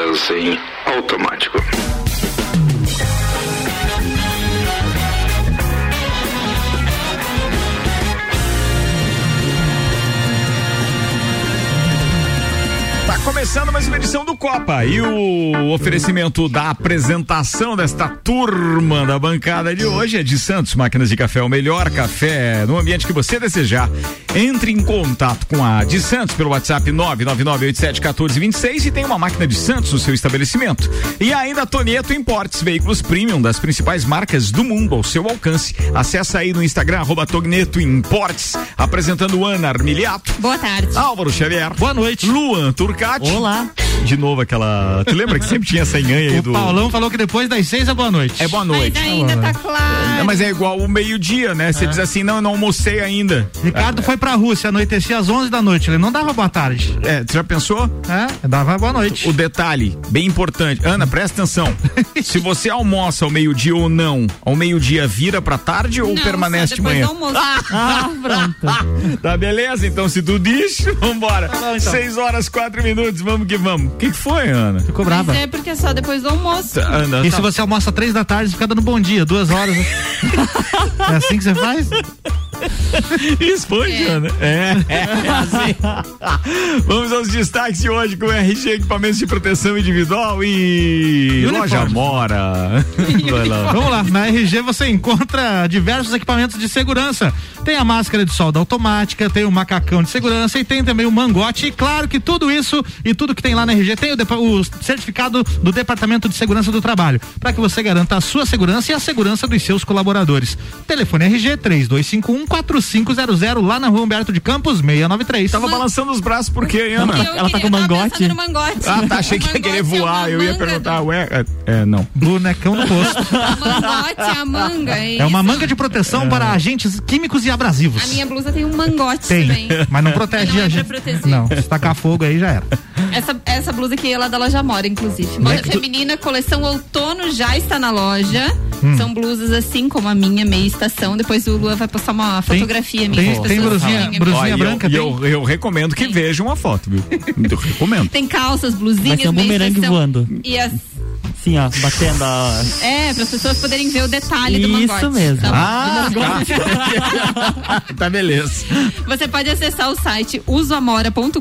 vendas em automático. começando mais uma edição do Copa e o oferecimento da apresentação desta turma da bancada de hoje é de Santos Máquinas de Café, o melhor café no ambiente que você desejar. Entre em contato com a de Santos pelo WhatsApp 999871426 e tem uma máquina de Santos no seu estabelecimento. E ainda Tonieto Importes, veículos premium das principais marcas do mundo ao seu alcance. Acesse aí no Instagram arroba Tonieto Importes, apresentando Ana Armiliato. Boa tarde. Álvaro Xavier. Boa noite. Luan Turcati. Olá. De novo aquela. Tu lembra que sempre tinha essa enganha aí o do. Paulão falou que depois das seis é boa noite. É boa noite. Mas ainda tá claro. Mas é igual o meio-dia, né? Você é. diz assim, não, eu não almocei ainda. Ricardo é. foi pra Rússia, anoitecia às 11 da noite. Ele não dava boa tarde. É, você já pensou? É, dava boa noite. O detalhe, bem importante. Ana, presta atenção. Se você almoça ao meio-dia ou não, ao meio-dia vira pra tarde ou não, permanece de manhã? Ah, ah, pronto. tá beleza, então se tu diz, vambora. Tá então. Seis horas, quatro minutos, vamos que vamos. O que, que foi, Ana? Ficou brava. Mas é porque é só depois do almoço. Tá, Ana, e tá. se você almoça três da tarde, fica dando bom dia, duas horas. é assim que você faz? Responde, é. Ana. É, é, é assim. Vamos aos destaques de hoje com RG Equipamentos de Proteção Individual e, e Loja Mora. Vamos lá, na RG você encontra diversos equipamentos de segurança. Tem a máscara de solda automática, tem o macacão de segurança e tem também o mangote. E claro que tudo isso e tudo que tem lá na RG tem o, o certificado do Departamento de Segurança do Trabalho, para que você garanta a sua segurança e a segurança dos seus colaboradores. Telefone RG 3251 4500 lá na rua Humberto de Campos 693. Tava balançando os braços porque, Ana? Ela, ela tá com mangote? mangote. Ah, tá, achei que ia querer voar. É eu ia perguntar, ué, é, é, não. Bonecão no posto. mangote, a manga. É, é uma manga de proteção é. para agentes químicos e abrasivos. A minha blusa tem um mangote tem, também. Mas não protege não a gente. Não, se tacar fogo aí já era. Essa, essa blusa aqui, ela é da loja Mora, inclusive. Moda é feminina, coleção outono já está na loja. Hum. São blusas assim como a minha, meia estação. Depois o Lua vai postar uma fotografia minha. Tem, tem brusinha, brusinha branca? E eu, eu, eu, recomendo que vejam uma foto, viu? Eu recomendo. Tem calças, blusinhas, um bumerangue voando. E as Sim, ó, batendo a... É, para as pessoas poderem ver o detalhe Isso do mangote. Isso mesmo. Tá ah, tá. tá beleza. Você pode acessar o site usoamora.com.br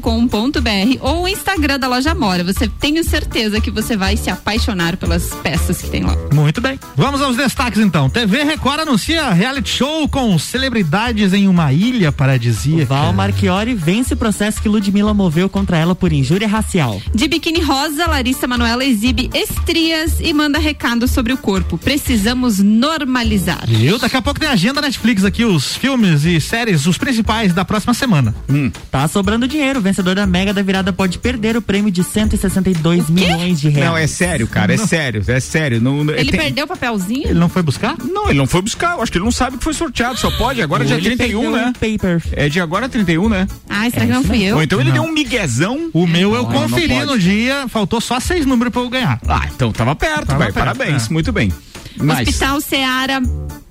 ou o Instagram da loja Amora. Você tenho certeza que você vai se apaixonar pelas peças que tem lá. Muito bem. Vamos aos destaques então. TV Record anuncia reality show com celebridades em uma ilha paradisíaca. Val Marchiori vence o processo que Ludmilla moveu contra ela por injúria racial. De biquíni rosa, Larissa Manoela exibe estria dias e manda recado sobre o corpo. Precisamos normalizar. Viu? Daqui a pouco tem agenda Netflix aqui, os filmes e séries, os principais da próxima semana. Hum. Tá sobrando dinheiro. O vencedor da Mega da Virada pode perder o prêmio de 162 milhões de reais. Não, é sério, cara, é não. sério, é sério. Não, ele tem... perdeu o papelzinho? Ele não foi buscar? Não, ele não foi buscar. Eu acho que ele não sabe que foi sorteado, só pode. Agora é dia 31, né? paper. É de agora 31, né? Ah, será é, que não fui eu? Ou então ele não. deu um miguezão. O meu eu conferi no dia, faltou só seis números pra eu ganhar. Ah, então tava perto, tava perto, Parabéns, é. muito bem. Mas... Hospital Seara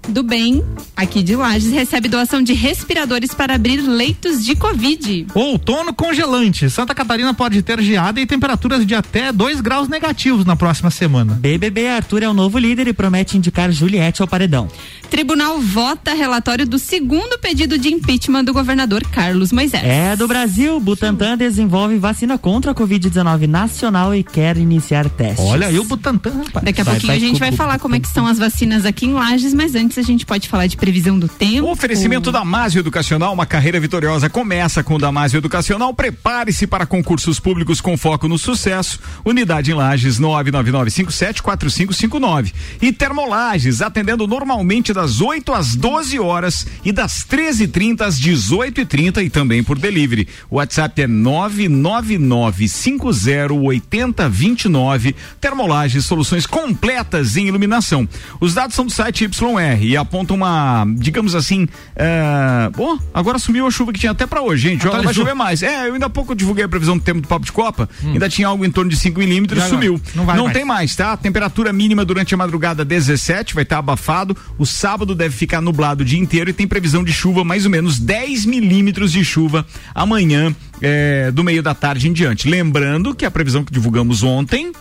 do Bem, aqui de Lages, recebe doação de respiradores para abrir leitos de Covid. Outono congelante. Santa Catarina pode ter geada e temperaturas de até 2 graus negativos na próxima semana. BBB Arthur é o novo líder e promete indicar Juliette ao paredão. Tribunal vota relatório do segundo pedido de impeachment do governador Carlos Moisés. É do Brasil. Butantan desenvolve vacina contra a Covid-19 nacional e quer iniciar testes. Olha aí o Butantan, rapaz. Daqui a vai, pouquinho vai, a gente vai falar como é que são as vacinas aqui em Lages, mas antes a gente pode falar de previsão do tempo. O oferecimento da Damásio Educacional, uma carreira vitoriosa começa com o Damásio Educacional. Prepare-se para concursos públicos com foco no sucesso. Unidade em Lages 999574559. E Termolages, atendendo normalmente das 8 às 12 horas e das 13h30 às 18h30 e também por delivery. O WhatsApp é 999508029. Termolages, soluções completas em iluminação. Os dados são do site YR e apontam uma, digamos assim, é... oh, agora sumiu a chuva que tinha até para hoje, gente. Vai chover mais. É, eu ainda há pouco divulguei a previsão do tempo do Papo de Copa, hum. ainda tinha algo em torno de 5 milímetros, sumiu. Não, não mais. tem mais, tá? Temperatura mínima durante a madrugada 17, vai estar abafado. O sábado sábado deve ficar nublado o dia inteiro e tem previsão de chuva, mais ou menos 10 milímetros de chuva amanhã, é, do meio da tarde em diante. Lembrando que a previsão que divulgamos ontem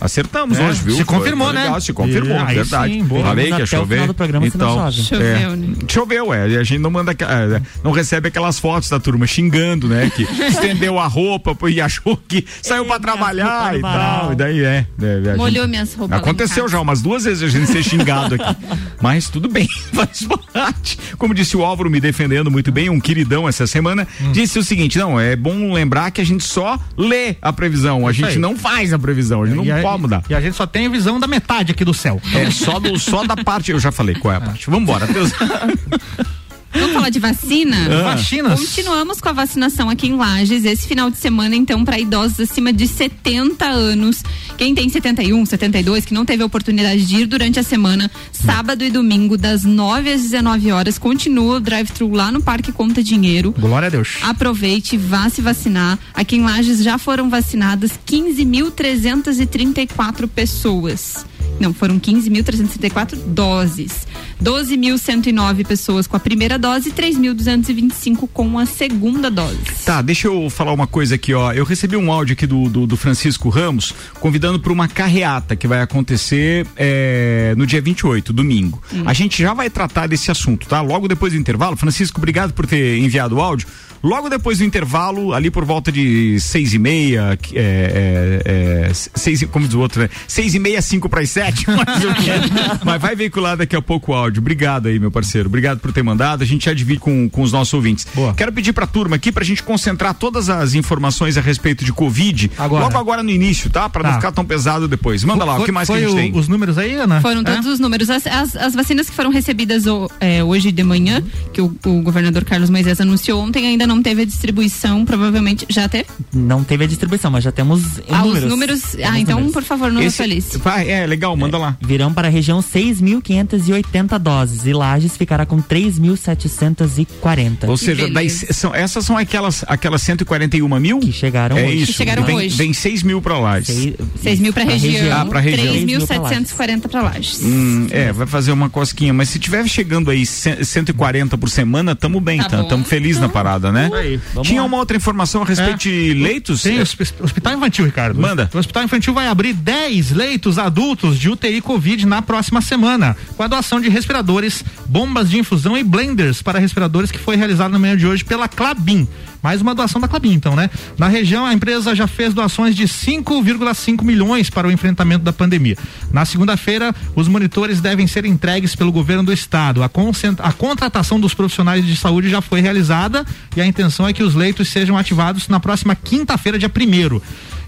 Acertamos É, hoje, viu? se confirmou, foi legal, né? Se confirmou, aí verdade. sim, boa. Falei que ia chover. final do programa, então, chove. Choveu, né? Choveu, é. E a gente não manda, é, não recebe aquelas fotos da turma xingando, né? Que estendeu a roupa e achou que saiu pra trabalhar e tal. E daí é. é, Molhou gente- minhas roupas Aconteceu já umas duas vezes a gente ser xingado aqui. Mas tudo bem, faz parte. Como disse o Álvaro, me defendendo muito bem, um queridão essa semana, Hum. disse o seguinte: não, é bom lembrar que a gente só lê a previsão, a gente não faz a previsão, a gente não E a- pode mudar. E a gente só tem visão da metade aqui do céu. É só, do, só da parte, eu já falei qual é a parte. Vambora, Deus. Vamos falar de vacina? Ah. Vacinas. Continuamos com a vacinação aqui em Lages esse final de semana, então, para idosos acima de 70 anos. Quem tem 71, 72, que não teve a oportunidade de ir durante a semana, sábado e domingo, das 9 às 19 horas, continua o drive-thru lá no Parque Conta Dinheiro. Glória a Deus. Aproveite, vá se vacinar. Aqui em Lages já foram vacinadas 15.334 pessoas. Não, foram 15.334 doses. 12.109 pessoas com a primeira dose e 3.225 com a segunda dose. Tá, deixa eu falar uma coisa aqui, ó. Eu recebi um áudio aqui do, do, do Francisco Ramos convidando para uma carreata que vai acontecer é, no dia 28, domingo. A gente já vai tratar desse assunto, tá? Logo depois do intervalo. Francisco, obrigado por ter enviado o áudio. Logo depois do intervalo, ali por volta de seis e meia, é, é, é, seis, como diz o outro, né? Seis e meia, cinco para as sete, mas, eu quero. mas vai veicular daqui a pouco o áudio. Obrigado aí, meu parceiro. Obrigado por ter mandado. A gente já divide com, com os nossos ouvintes. Boa. Quero pedir pra turma aqui pra gente concentrar todas as informações a respeito de Covid. Agora. Logo agora no início, tá? Pra não Tá. ficar tão pesado depois. Manda lá, o Foi- que mais que a gente o- tem? Os números aí, Ana? Foram É? todos os números. As, as, as vacinas que foram recebidas o- é, hoje de manhã, que o, o governador Carlos Moisés anunciou ontem, ainda não teve a distribuição. Provavelmente já teve. Não teve a distribuição, mas já temos Ah, números. os números. Temos Ah, então, números. por favor, não Esse- atualize. Vai, é, legal, manda lá. Virão para a região 6.580 doses e Lages ficará com 3.740. Ou seja, beleza. daí, são, essas são aquelas, aquelas 141 mil? Que chegaram é hoje. isso. Que chegaram vem, hoje. Vem 6 mil pra lá. 6 mil pra região, Ah, pra região. 3.740 pra Lages. Hum, é, vai fazer uma cosquinha, mas se tiver chegando aí ce- 140 por semana, tamo bem, Tá tá? bom. Tamo feliz na parada, né? Aí, vamos Tinha lá. uma outra informação a respeito de leitos? Tem É, Hospital Infantil, Ricardo. Manda. O Hospital Infantil vai abrir 10 leitos adultos de UTI Covid na próxima semana, com a doação de respiradores, bombas de infusão e blenders para respiradores que foi realizado na manhã de hoje pela Clabin. Mais uma doação da Clabin, então, né? Na região, a empresa já fez doações de 5,5 milhões para o enfrentamento da pandemia. Na segunda-feira, os monitores devem ser entregues pelo governo do estado. A, a contratação dos profissionais de saúde já foi realizada e a intenção é que os leitos sejam ativados na próxima quinta-feira, dia primeiro.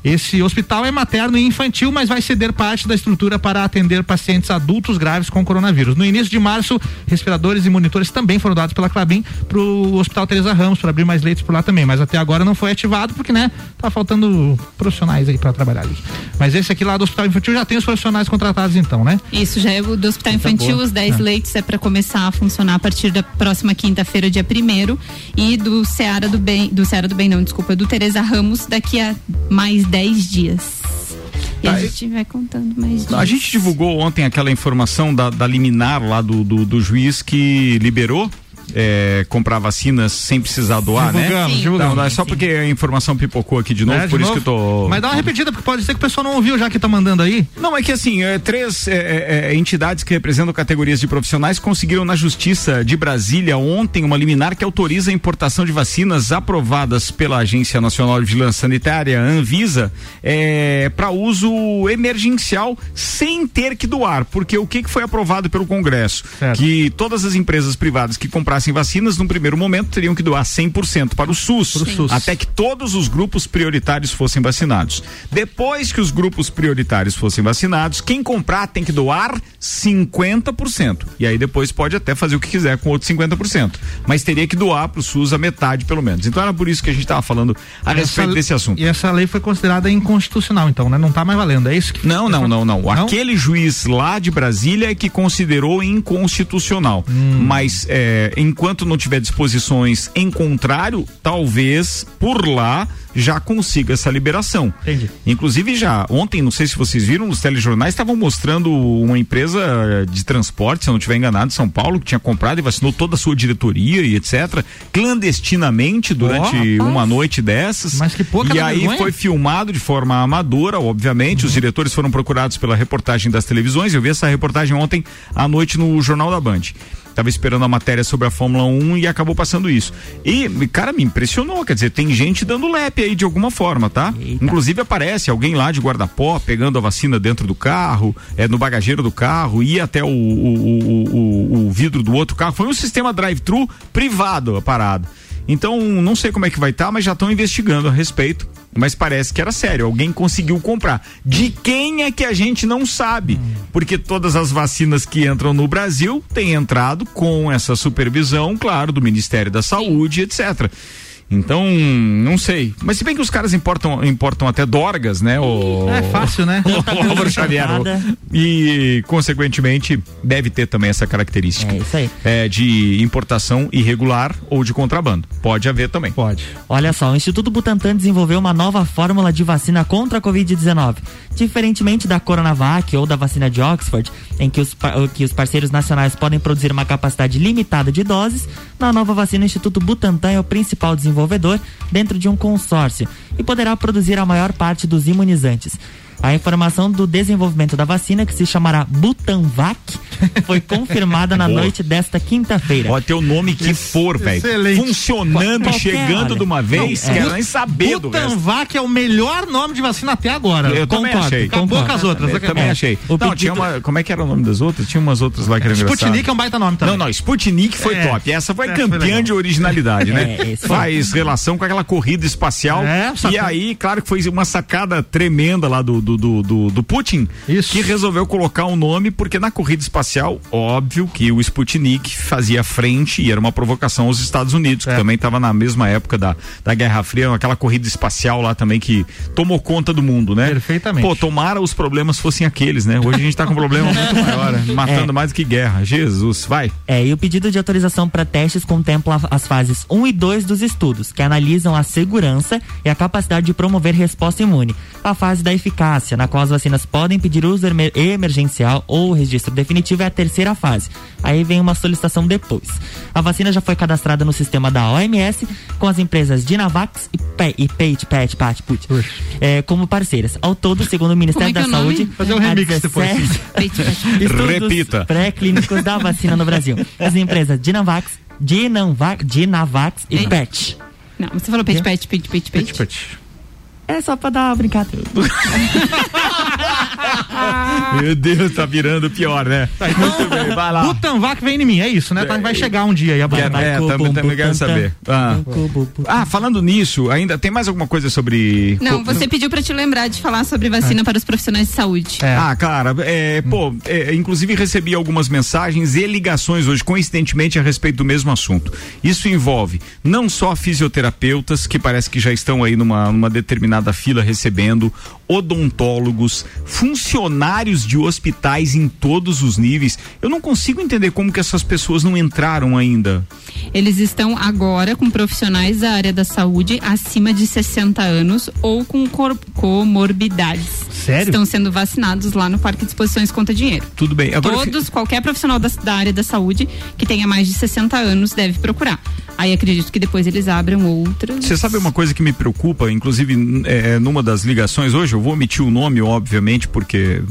Esse hospital é materno e infantil, mas vai ceder parte da estrutura para atender pacientes adultos graves com coronavírus. No início de março, respiradores e monitores também foram dados pela Clabin para o Hospital Teresa Ramos, para abrir mais leitos por lá também. Mas até agora não foi ativado porque, né, tá faltando profissionais aí para trabalhar ali. Mas esse aqui lá do Hospital Infantil já tem os profissionais contratados então, né? Isso já é o do Hospital Infantil, boa. os 10 É. leitos é para começar a funcionar a partir da próxima quinta-feira, dia 1 e do Seara do Bem, do Seara do Bem não, desculpa, do Teresa Ramos daqui a mais 10 dias. E Tá, a e- gente vai contando mais dias. A gente divulgou ontem aquela informação da, da liminar lá do, do, do juiz que liberou é, comprar vacinas sem precisar doar, né? Divulgamos, Sim. divulgamos. Não, é só porque a informação pipocou aqui de novo, Né, de por isso novo? que eu tô. Mas dá uma repetida, porque pode ser que o pessoal não ouviu já que tá mandando aí. Não, é que assim, é, três é, é, é, entidades que representam categorias de profissionais conseguiram na Justiça de Brasília ontem uma liminar que autoriza a importação de vacinas aprovadas pela Agência Nacional de Vigilância Sanitária, Anvisa, para uso emergencial sem ter que doar. Porque o que, que foi aprovado pelo Congresso? Certo. Que todas as empresas privadas que comprassem vacinas, num primeiro momento, teriam que doar 100% para o SUS. SUS. Até que todos os grupos prioritários fossem vacinados. Depois que os grupos prioritários fossem vacinados, quem comprar tem que doar 50%. E aí depois pode até fazer o que quiser com outros 50%. Mas teria que doar para o SUS a metade, pelo menos. Então era por isso que a gente estava falando a respeito desse assunto. E essa lei foi considerada inconstitucional, então, né? Não tá mais valendo, é isso que Não, não, não, não. Aquele juiz lá de Brasília é que considerou inconstitucional. Mas é, enquanto não tiver disposições em contrário, talvez por lá já consiga essa liberação. Entendi. Inclusive já ontem, não sei se vocês viram, os telejornais estavam mostrando uma empresa de transporte, se eu não estiver enganado, de São Paulo, que tinha comprado e vacinou toda a sua diretoria e etc, clandestinamente durante Oh, uma noite dessas. Mas que pouca E aí vergonha. foi filmado de forma amadora, obviamente. Uhum. Os diretores foram procurados pela reportagem das televisões. Eu vi essa reportagem ontem à noite no Jornal da Band. Tava esperando a matéria sobre a Fórmula 1 e acabou passando isso. E, cara, me impressionou. Quer dizer, tem gente dando lepe aí de alguma forma, tá? Eita. Inclusive aparece alguém lá de guarda-pó pegando a vacina dentro do carro, é, no bagageiro do carro, ia até o, o, o, o- o vidro do outro carro. Foi um sistema drive-thru privado a parada. Então, não sei como é que vai estar, mas já estão investigando a respeito. Mas parece que era sério, alguém conseguiu comprar. De quem é que a gente não sabe? Porque todas as vacinas que entram no Brasil têm entrado com essa supervisão, claro, do Ministério da Saúde, etc. Então, não sei. Mas se bem que os caras importam, importam até dorgas, né? O, É fácil, né? o Álvaro Xavier. E, consequentemente, deve ter também essa característica. É isso aí. É, de importação irregular ou de contrabando. Pode haver também. Pode. Olha só, o Instituto Butantan desenvolveu uma nova fórmula de vacina contra a Covid-19. Diferentemente da Coronavac ou da vacina de Oxford, em que os, que os parceiros nacionais podem produzir uma capacidade limitada de doses, na nova vacina o Instituto Butantan é o principal desenvolvedor dentro de um consórcio e poderá produzir a maior parte dos imunizantes. A informação do desenvolvimento da vacina, que se chamará Butanvac, foi confirmada na Boa. noite desta quinta-feira. Pode ter o nome que for, velho. Excelente. Funcionando, Qualquer, chegando olha. de uma vez, Não, é. quero nem saber. Butanvac é o melhor nome de vacina até agora. Eu também Concordo, achei. Acabou concordo. com as outras. Eu também É. achei. O não, pedido- tinha uma. Como é que era o nome das outras? Tinha umas outras lá que engraçadas. Sputnik é um baita nome também. Não, não, Sputnik foi É. top. Essa foi foi campeã legal. de originalidade, né? É, foi. Faz relação com aquela corrida espacial. É, e aí, claro que foi uma sacada tremenda lá do, do, do, do, do Putin, Isso. que resolveu colocar um nome, porque na corrida espacial, óbvio que o Sputnik fazia frente e era uma provocação aos Estados Unidos, que É. também estava na mesma época da, da Guerra Fria, aquela corrida espacial lá também que tomou conta do mundo, né? Perfeitamente. Pô, tomara os problemas fossem aqueles, né? Hoje a gente tá com um problema muito maior, né? matando É. mais do que guerra. Jesus, vai. É, e o pedido de autorização para testes contempla as fases 1 e 2 dos estudos, que analisam a segurança e a capacidade de promover resposta imune. A fase da eficácia, na qual as vacinas podem pedir uso emer- emergencial ou registro definitivo, é a terceira fase. Aí vem uma solicitação depois. A vacina já foi cadastrada no sistema da OMS com as empresas Dynavax e, Pe e Pate, Pet, Pat, Put, é, como parceiras. Ao todo, segundo o Ministério Como é da é? Saúde, Fazer um remix depois. 17 Peito, peito. Estudos Repita. pré-clínicos da vacina no Brasil. As empresas Dinavax, Dinavax, Dinavax e. PET. Não, você falou peixe, peixe, peixe. Put, put. É só pra dar uma brincadeira. Meu Deus, tá virando pior, né? Muito bem, vai lá. Butanvac vem em mim, é isso, né? Tá- Vai chegar um dia aí a vacina. é, também, também quero saber. Ah. Ah, falando nisso, ainda tem mais alguma coisa sobre. Não, você pediu pra te lembrar de falar sobre vacina para os profissionais de saúde. É. Ah, cara, é, pô, é, inclusive recebi algumas mensagens e ligações hoje, coincidentemente, a respeito do mesmo assunto. Isso envolve não só fisioterapeutas, que parece que já estão aí numa, numa determinada fila recebendo, odontólogos, funcionários de hospitais em todos os níveis. Eu não consigo entender como que essas pessoas não entraram ainda. Eles estão agora com profissionais da área da saúde acima de 60 anos ou com comorbidades. Sério? Estão sendo vacinados lá no Parque de Exposições Conta Dinheiro. Tudo bem. Agora, Todos, qualquer profissional da, da área da saúde que tenha mais de 60 anos deve procurar. Aí acredito que depois eles abram outras. Você sabe uma coisa que me preocupa, inclusive é, numa das ligações hoje, eu vou omitir o nome, obviamente, porque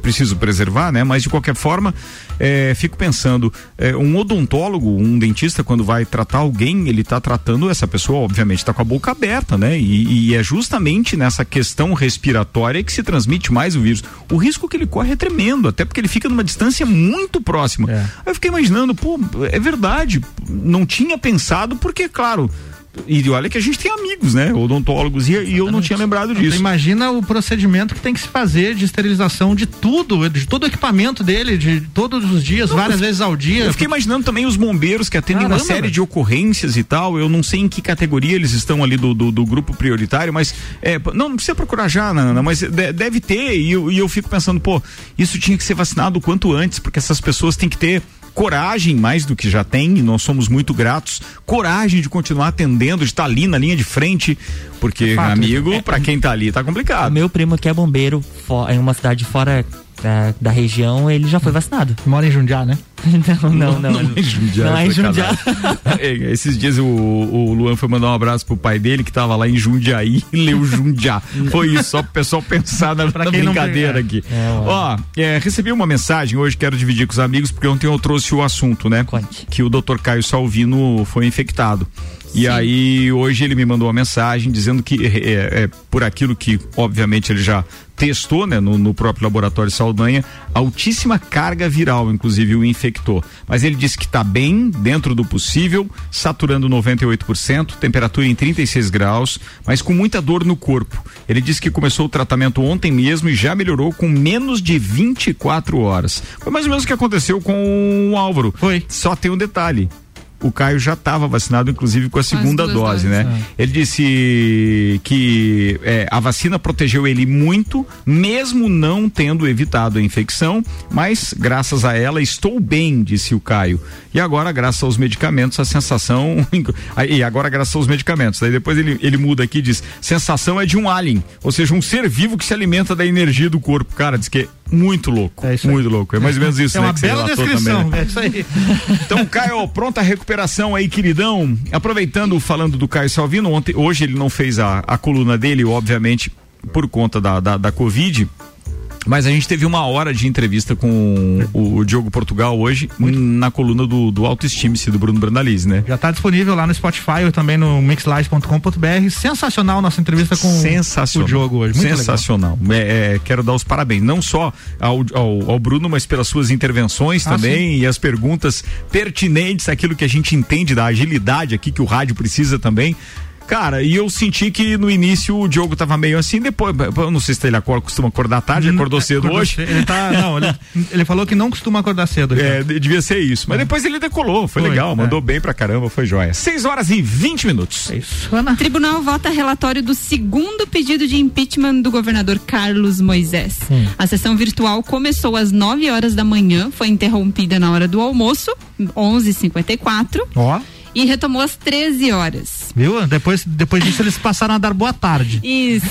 preciso preservar, né? Mas de qualquer forma, é, fico pensando, é, um odontólogo, um dentista, quando vai tratar alguém, ele está tratando essa pessoa, obviamente, está com a boca aberta, né? E, e é justamente nessa questão respiratória que se transmite mais o vírus. O risco que ele corre é tremendo, até porque ele fica numa distância muito próxima. É. Aí eu fiquei imaginando, pô, é verdade, não tinha pensado, porque, claro. E olha que a gente tem amigos, né? Odontólogos, e, e eu não tinha lembrado disso. Imagina o procedimento que tem que se fazer de esterilização de tudo, de todo o equipamento dele, de todos os dias, várias vezes ao dia. Eu fiquei imaginando também os bombeiros que atendem uma Caramba, série velho. de ocorrências e tal. Eu não sei em que categoria eles estão ali do, do, do grupo prioritário, mas é, não, não precisa procurar já, Nana, mas de- deve ter. E eu, e eu fico pensando, pô, isso tinha que ser vacinado o quanto antes, porque essas pessoas têm que ter coragem mais do que já tem, e nós somos muito gratos, coragem de continuar atendendo, de estar ali na linha de frente, porque, Fato. amigo, É, para quem tá ali tá O complicado. meu primo que é bombeiro em uma cidade fora da, da região, ele já foi vacinado. Mora em Jundiá, né? Não, não, não. Não é Jundiá, Não é em. Jundiá. É, Esses dias o, o Luan foi mandar um abraço pro pai dele que tava lá em Jundiaí e leu Jundiá. Foi isso, só pro pessoal pensar na, na quem não brincadeira pega. aqui. É, ó. É, recebi uma mensagem hoje, quero dividir com os amigos, porque ontem eu trouxe o assunto, né? Conte. Que o Dr. Caio Salvino foi infectado. E aí, hoje ele me mandou uma mensagem dizendo que é, é, por aquilo que, obviamente, ele já testou, né, no, no próprio laboratório Saldanha, altíssima carga viral, inclusive o infectou. Mas ele disse que está bem, dentro do possível, saturando 98%, temperatura em 36 graus, mas com muita dor no corpo. Ele disse que começou o tratamento ontem mesmo e já melhorou com menos de 24 horas. Foi mais ou menos o que aconteceu com o Álvaro. Foi. Só tem um detalhe. O Caio já estava vacinado, inclusive com a segunda dose, doses. né? Ele disse que é, a vacina protegeu ele muito, mesmo não tendo evitado a infecção, mas graças a ela estou bem, disse o Caio. E agora, graças aos medicamentos, a sensação. e agora, graças aos medicamentos. Daí depois ele, ele muda aqui e diz: sensação é de um alien, ou seja, um ser vivo que se alimenta da energia do corpo. Cara, diz que é muito louco. É isso aí. muito louco. É mais ou menos isso, é né? uma que você bela relatou descrição. também, né? É isso aí. Então, Caio, pronta a recuperação aí, queridão. Aproveitando, falando do Caio Salvino, ontem, hoje ele não fez a, a coluna dele, obviamente, por conta da, da, da Covid. Mas a gente teve uma hora de entrevista com o, o Diogo Portugal hoje na coluna do, do Autoestime-se do Bruno Brandalize, né? Já está disponível lá no Spotify ou também no mixlive.com.br. Sensacional nossa entrevista com Sensacional. o Diogo hoje. Muito Sensacional. É, é, quero dar os parabéns, não só ao, ao, ao Bruno, mas pelas suas intervenções Ah, também e as perguntas pertinentes, aquilo que a gente entende da agilidade aqui que o rádio precisa também. Cara, e eu senti que no início o Diogo tava meio assim, depois, eu não sei se ele acorda, costuma acordar tarde, acordou cedo Acordou hoje. cedo. Ele tá, não, ele, ele falou que não costuma acordar cedo. É, devia ser isso. Mas depois ele decolou, foi, Foi, legal, é. mandou bem pra caramba, foi joia. 6 horas e 20 minutos. É isso, Ana. Tribunal vota relatório do segundo pedido de impeachment do governador Carlos Moisés. A sessão virtual começou às 9 horas da manhã, foi interrompida na hora do almoço, 11h54, Ó, e retomou às 13 horas. viu? Depois, depois disso eles passaram a dar boa tarde. Isso.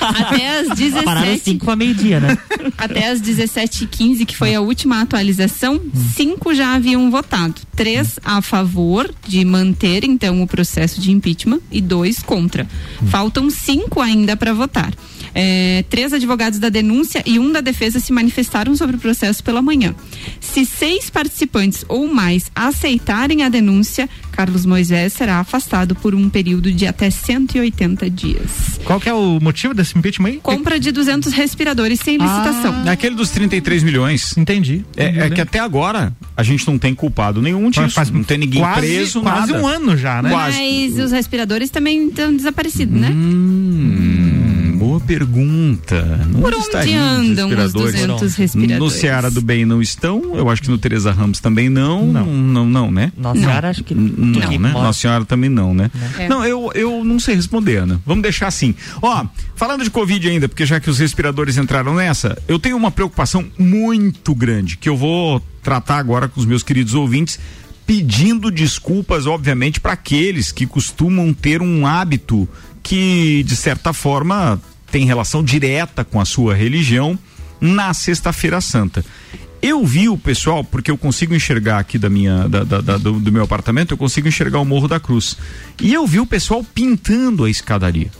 Até às Pararam 17 cinco pra meio-dia, né? Até as 17h15, que foi a última atualização, cinco já haviam votado. Três a favor de manter, então, o processo de impeachment e dois contra. Faltam cinco ainda para votar. É, três advogados da denúncia e um da defesa se manifestaram sobre o processo pela manhã. Se seis participantes ou mais aceitarem a denúncia, Carlos Moisés será afastado por um período de até 180 dias. Qual que é o motivo desse impeachment aí? Compra de 200 respiradores sem licitação. É aquele dos 33 milhões. Entendi. É, é que até agora a gente não tem culpado nenhum disso. Faz não tem ninguém quase, preso, Quase nada. um ano já, né? Quase. Mas os respiradores também estão desaparecidos, né? Hum, boa pergunta. Não Por onde estariam andam os respiradores? 200 respiradores? No Ceará do Bem não estão, eu acho que no Teresa Ramos também não. Não, não, não, né? Nossa Senhora, acho que. Não, que né? Nossa Senhora também não, né? É. Não, eu, eu não sei responder, Ana. Vamos deixar assim. Ó, falando de Covid ainda, porque já que os respiradores entraram nessa, eu tenho uma preocupação muito grande que eu vou tratar agora com os meus queridos ouvintes, pedindo desculpas, obviamente, para aqueles que costumam ter um hábito que, de certa forma, tem relação direta com a sua religião na Sexta-feira Santa. Eu vi o pessoal, porque eu consigo enxergar aqui da minha, da- da- da- do, do meu apartamento, eu consigo enxergar o Morro da Cruz. E eu vi o pessoal pintando a escadaria.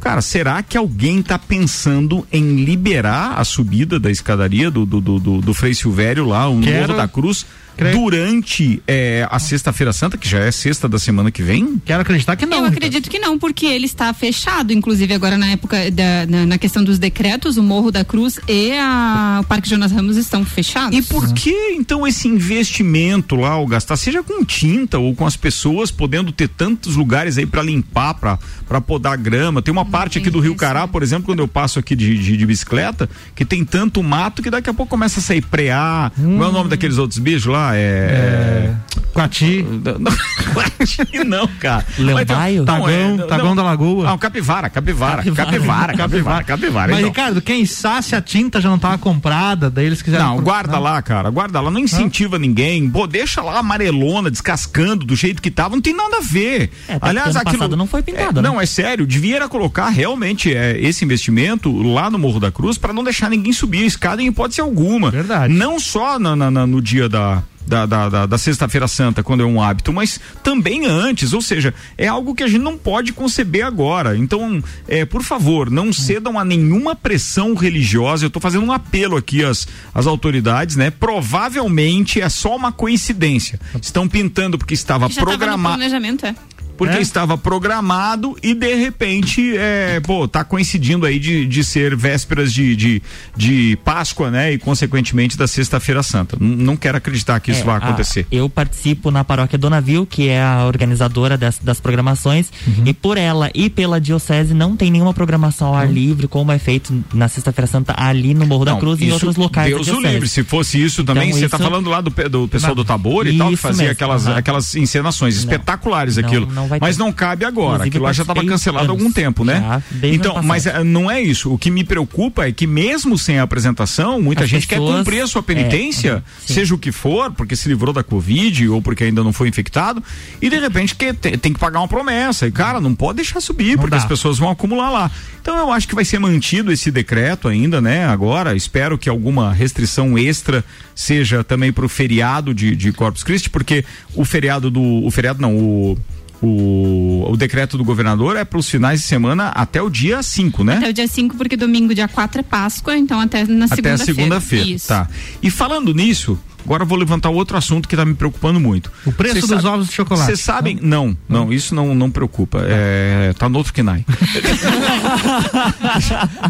Cara, será que alguém está pensando em liberar a subida da escadaria do, do, do, do, do Frei Silvério lá, o Morro da Cruz, crer. durante eh, a Sexta-feira Santa, que já é sexta da semana que vem? Quero acreditar que não. Eu Ricardo. acredito que não, porque ele está fechado, inclusive agora na época da, na, na questão dos decretos, o Morro da Cruz e a, o Parque Jonas Ramos estão fechados. E por que então esse investimento lá, o gastar, seja com tinta ou com as pessoas podendo ter tantos lugares aí para limpar, para podar grama? Tem uma parte aqui do Rio isso, Cará, né? por exemplo, quando eu passo aqui de, de, de bicicleta, que tem tanto mato que daqui a pouco começa a sair preá. Como é o nome daqueles outros bichos lá? Lá, é. Coati. Não, Coati não, cara. Não, Tagão, não, Tagão da Lagoa. Não, capivara, capivara, Capivara. capivara, capivara. Mas, então. Ricardo, quem sabe se a tinta já não tava comprada, daí eles quiseram. Não, guarda Não. lá, cara, guarda lá, não incentiva ninguém. Pô, deixa lá amarelona descascando do jeito que tava, não tem nada a ver. É, ano passado não foi pintado, é, né? Não, é sério, devia era colocar realmente é, esse investimento lá no Morro da Cruz para não deixar ninguém subir a escada em hipótese alguma. Verdade. Não só no dia da da, da, da- da sexta-feira santa, quando é um hábito, mas também antes, ou seja, é algo que a gente não pode conceber agora. Então, é, por favor, não cedam a nenhuma pressão religiosa. Eu estou fazendo um apelo aqui às, às autoridades, né? Provavelmente é só uma coincidência. Estão pintando porque estava programado planejamento, é. Porque É? estava programado e de repente, é, pô, tá coincidindo aí de, de ser vésperas de, de, de Páscoa, né? E consequentemente da Sexta-feira Santa. N- não quero acreditar que isso É, vai a- acontecer. eu participo na paróquia Donavil, que é a organizadora das, das programações, Uhum. e por ela e pela diocese não tem nenhuma programação ao ar livre, como é feito na Sexta-feira Santa ali no Morro da Não, Cruz e em isso, outros locais Deus da o livre. Se fosse isso Então, também, você tá isso- falando lá do, do pessoal do Tabor e tal, que Isso fazia mesmo, aquelas, aham. aquelas encenações espetaculares Não, aquilo. não vai mas ter. não cabe agora. Inclusive, aquilo lá já estava cancelado há algum tempo, né? Já, então, mas eh, não é isso. O que me preocupa é que mesmo sem a apresentação, muita As gente quer pessoas- cumprir a sua penitência, é, uhum, sim. seja o que for, porque se livrou da Covid ou porque ainda não foi infectado, e de repente que te- tem que pagar uma promessa. E, cara, não pode deixar subir, Não porque dá. as pessoas vão acumular lá. Então eu acho que vai ser mantido esse decreto ainda, né? Agora, espero que alguma restrição extra seja também para o feriado de, de Corpus Christi, porque o feriado do. O feriado não, o. O, o decreto do governador é para os finais de semana até o dia 5, né? Até o dia 5, porque domingo, dia 4 é Páscoa, então até na Até segunda-feira. segunda-feira. Isso. Tá. E falando nisso, agora eu vou levantar outro assunto que está me preocupando muito. O preço dos sabem- ovos de chocolate. Vocês sabem? Não, não, isso não, não preocupa. É, tá no outro KNAI.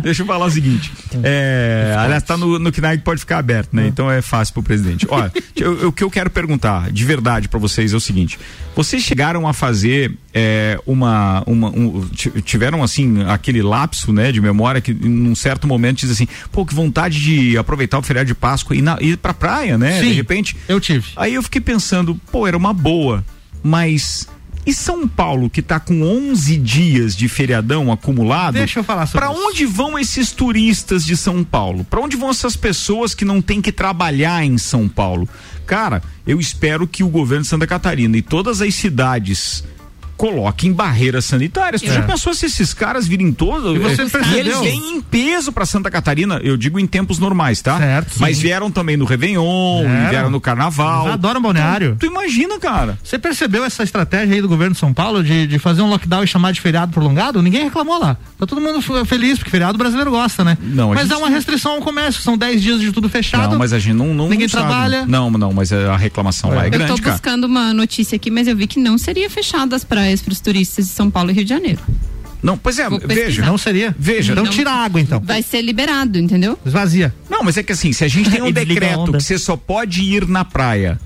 deixa, eu falar o seguinte. É, aliás, tá no, no KNAI que pode ficar aberto, né? Então é fácil pro presidente. Olha, o que eu quero perguntar de verdade para vocês é o seguinte: vocês chegaram a fazer é, uma. uma um- ti- tiveram assim aquele lapso né, de memória que num certo momento diz assim, pô, que vontade de aproveitar o feriado de Páscoa e ir, na, ir pra praia, né? Sim. De repente. Eu tive. Aí eu fiquei pensando, pô, era uma boa, mas e São Paulo que tá com 11 dias de feriadão acumulado? Deixa eu falar sobre Pra isso. onde vão esses turistas de São Paulo? Pra onde vão essas pessoas que não têm que trabalhar em São Paulo? Cara, eu espero que o governo de Santa Catarina e todas as cidades coloquem barreiras sanitárias. Tu É. já pensou se esses caras virem todos? E você e percebeu? eles vêm em peso pra Santa Catarina, eu digo em tempos normais, tá? Certo, sim. Mas vieram também no Réveillon, Vieram. vieram no Carnaval. Eles adoram balneário. Tu imagina, cara. Você percebeu essa estratégia aí do governo de São Paulo de, de fazer um lockdown e chamar de feriado prolongado? Ninguém reclamou lá. Tá todo mundo feliz, porque feriado brasileiro gosta, né? Não, mas gente- é uma restrição ao comércio, são 10 dias de tudo fechado. Não, mas a gente não. não Ninguém não sabe. trabalha. Não, não, mas a reclamação lá é Eu grande, tô cara. buscando uma notícia aqui, mas eu vi que não seria fechado as praias para os turistas de São Paulo e Rio de Janeiro. Não, pois é, veja. Não seria? Veja, Então não- tira a água, então. Vai ser liberado, entendeu? Esvazia. Não, mas é que assim, se a gente tem um decreto que você só pode ir na praia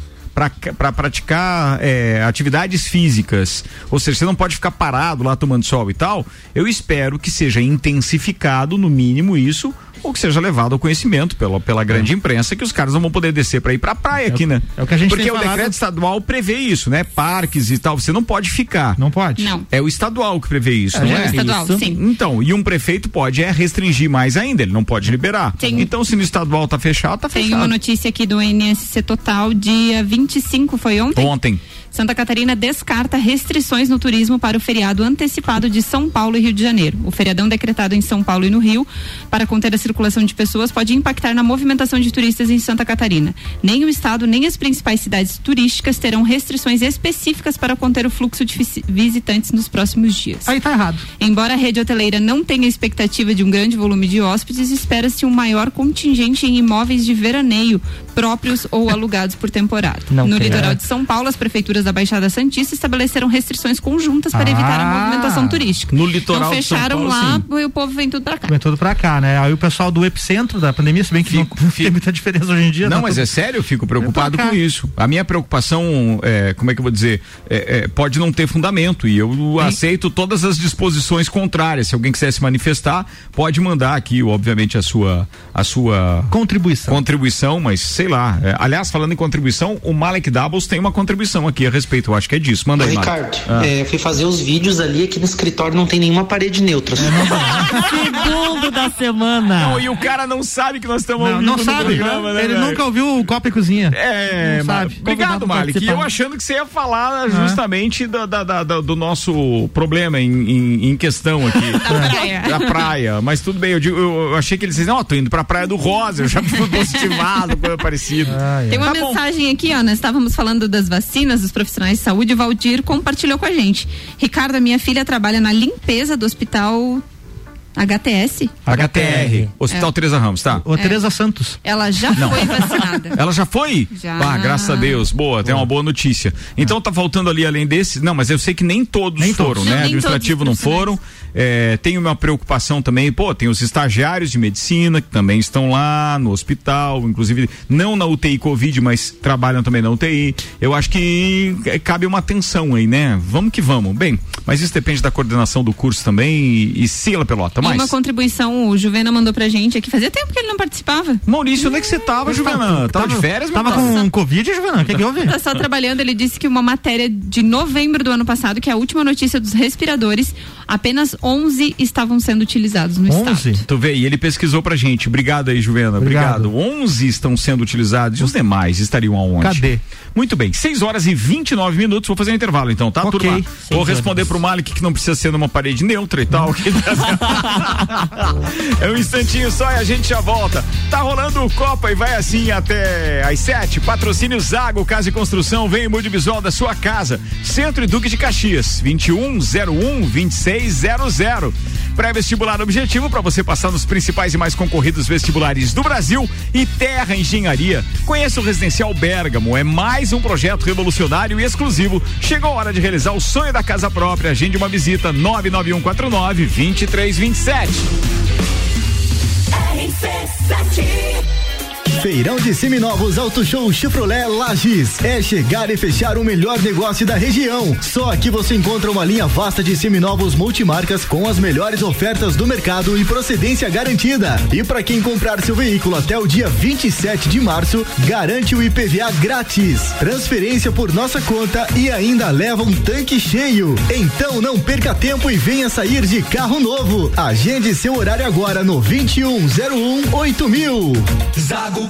para praticar é, atividades físicas, ou seja, você não pode ficar parado lá tomando sol e tal, eu espero que seja intensificado, no mínimo, isso, ou que seja levado ao conhecimento pela, pela grande imprensa que os caras não vão poder descer para ir pra praia aqui, né? é o que a gente Porque tem o falado. decreto estadual prevê isso, né? Parques e tal, você não pode ficar. Não pode? Não. É o estadual que prevê isso, É, não É é? estadual, Isso. sim. Então, e um prefeito pode é restringir mais ainda, ele não pode liberar. Tem- Então, se no estadual tá fechado, tá Tem fechado. uma notícia aqui do NSC Total, dia 25, foi ontem? Ontem. Santa Catarina descarta restrições no turismo para o feriado antecipado de São Paulo e Rio de Janeiro. O feriadão decretado em São Paulo e no Rio para conter a circulação de pessoas pode impactar na movimentação de turistas em Santa Catarina. Nem o estado nem as principais cidades turísticas terão restrições específicas para conter o fluxo de vis- visitantes nos próximos dias. Aí tá errado. Embora a rede hoteleira não tenha expectativa de um grande volume de hóspedes, espera-se um maior contingente em imóveis de veraneio próprios ou alugados por temporada. Não no litoral de São Paulo, as prefeituras prefeituras da Baixada Santista estabeleceram restrições conjuntas para evitar a Ah. movimentação turística. No litoral Então fecharam Paulo, lá sim. e o povo vem tudo pra cá. Vem tudo pra cá, né? Aí o pessoal do epicentro da pandemia, se bem que Fico- não, não fico- tem muita diferença hoje em dia. Não, tá mas tudo- é sério, eu fico preocupado com isso. A minha preocupação, é, como é que eu vou dizer, é, é, pode não ter fundamento e eu aceito todas as disposições contrárias. Se alguém quiser se manifestar, pode mandar aqui, obviamente, a sua, a sua Contribuição. contribuição, mas sei lá. É, aliás, falando em contribuição, o Malek Doubles tem uma contribuição aqui a respeito. Eu acho que é disso. Manda aí. Ricardo, Ah. é, fui fazer os vídeos ali, aqui no escritório não tem nenhuma parede neutra. Segundo da semana. Não, e o cara não sabe que nós estamos ao Não, sabe. programa, né, Ele velho? nunca ouviu o Copa e Cozinha. É, Não sabe. obrigado, Malik. E eu achando que você ia falar justamente da- da- da- da- do nosso problema em, em- em questão aqui. Da praia. da praia. Mas tudo bem, eu, digo- eu- achei que eles diziam, ó, tô indo pra Praia do Rosa, eu já fui positivado, coisa parecida. Tem uma Tá bom. mensagem aqui, ó. Nós estávamos falando das vacinas dos profissionais de saúde. Valdir compartilhou com a gente. Ricardo, a minha filha trabalha na limpeza do hospital HTS. HTR, Hospital Teresa Ramos, tá? Ô, Tereza Santos. Ela já foi vacinada. Ela já foi? Já. Ah, graças a Deus. Boa, tem uma boa notícia. Então tá faltando ali além desses. Não, mas eu sei que nem todos Nem foram, todos. né? Não, nem Administrativo não foram. É, tem uma preocupação também, pô, tem os estagiários de medicina que também estão lá no hospital, inclusive não na UTI Covid, mas trabalham também na UTI. Eu acho que é, cabe uma atenção aí, né? Vamos que vamos. Bem, mas isso depende da coordenação do curso também e, e Sila Pelota, E mais. uma contribuição, o Juvena mandou pra gente aqui. Fazia tempo que ele não participava. Maurício, onde é que você tava, Juvena? Tava de férias, meu Tava com Covid, Juvenal? O que, que houve? Tá só trabalhando, ele disse que uma matéria de novembro do ano passado, que é a última notícia dos respiradores, apenas 11 estavam sendo utilizados no 11? estado. Tu vê, e ele pesquisou pra gente. Obrigado aí, Juvena. Obrigado. Obrigado. 11 estão sendo utilizados. E os demais estariam aonde? Cadê? Muito bem, 6 horas e 29 minutos. Vou fazer um intervalo então, tá, Ok. turma? Vou horas. responder pro Malik que não precisa ser numa parede neutra e tal. que tá- é um instantinho só e a gente já volta. Tá rolando o Copa e vai assim até às 7. Patrocínio Zago Casa e Construção. Vem o visual da sua casa. Centro e Duque de Caxias. 2101 2600. Pré-vestibular objetivo para você passar nos principais e mais concorridos vestibulares do Brasil e Terra Engenharia. Conheça o Residencial Bergamo. É mais um projeto revolucionário e exclusivo. Chegou a hora de realizar o sonho da casa própria. Agende uma visita 99149 2327. Feirão de Seminovos Auto Show Chevrolet Lages. É chegar e fechar o melhor negócio da região. Só aqui você encontra uma linha vasta de seminovos multimarcas com as melhores ofertas do mercado e procedência garantida. E para quem comprar seu veículo até o dia 27 de março, garante o IPVA grátis. Transferência por nossa conta e ainda leva um tanque cheio. Então não perca tempo e venha sair de carro novo. Agende seu horário agora no 2101 8000. Zago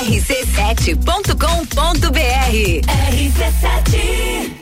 rc7.com.br RC7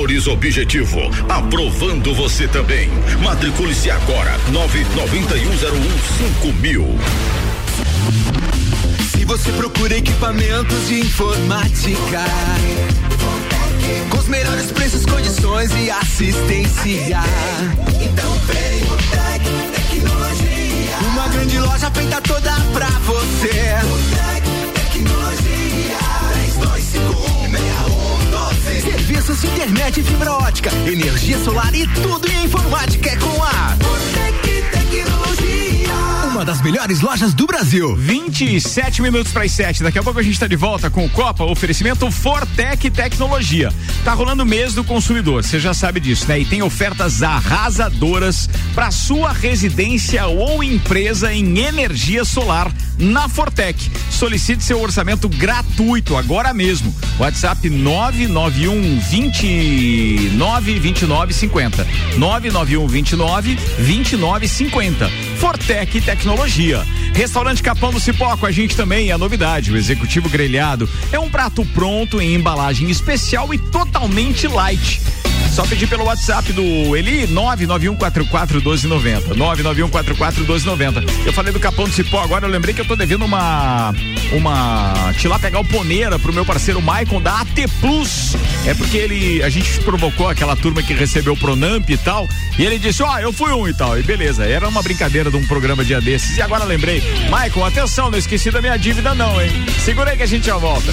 Aprovadores Objetivo, aprovando você também. Matricule-se agora, nove noventa e um zero um cinco mil. Se você procura equipamentos de informática, com os melhores preços, condições e assistência, então vem o Tec Tecnologia. Uma grande loja feita toda pra você. Serviços de internet fibra ótica, energia solar e tudo em informática é com a Tecnologia. Uma das melhores lojas do Brasil. 27 minutos para as 7. Daqui a pouco a gente está de volta com o Copa, oferecimento Fortec Tecnologia. Tá rolando o mês do consumidor, você já sabe disso, né? E tem ofertas arrasadoras para sua residência ou empresa em energia solar na Fortec. Solicite seu orçamento gratuito agora mesmo. WhatsApp 991 29 29 50. 991 29 29 50. Fortec Tecnologia. Restaurante Capão do Cipó com a gente também é novidade. O executivo grelhado é um prato pronto em embalagem especial e totalmente light. Só pedir pelo WhatsApp do Eli 991441290. 991441290. Eu falei do Capão do Cipó, agora eu lembrei que eu tô devendo uma uma tilápia galponeira pro meu parceiro Maicon da AT Plus. É porque ele a gente provocou aquela turma que recebeu o Pronamp e tal, e ele disse: "Ó, oh, eu fui um e tal". E beleza, era uma brincadeira de um programa dia desses. E agora lembrei, Maicon, atenção, não esqueci da minha dívida não, hein? Segura aí que a gente já volta.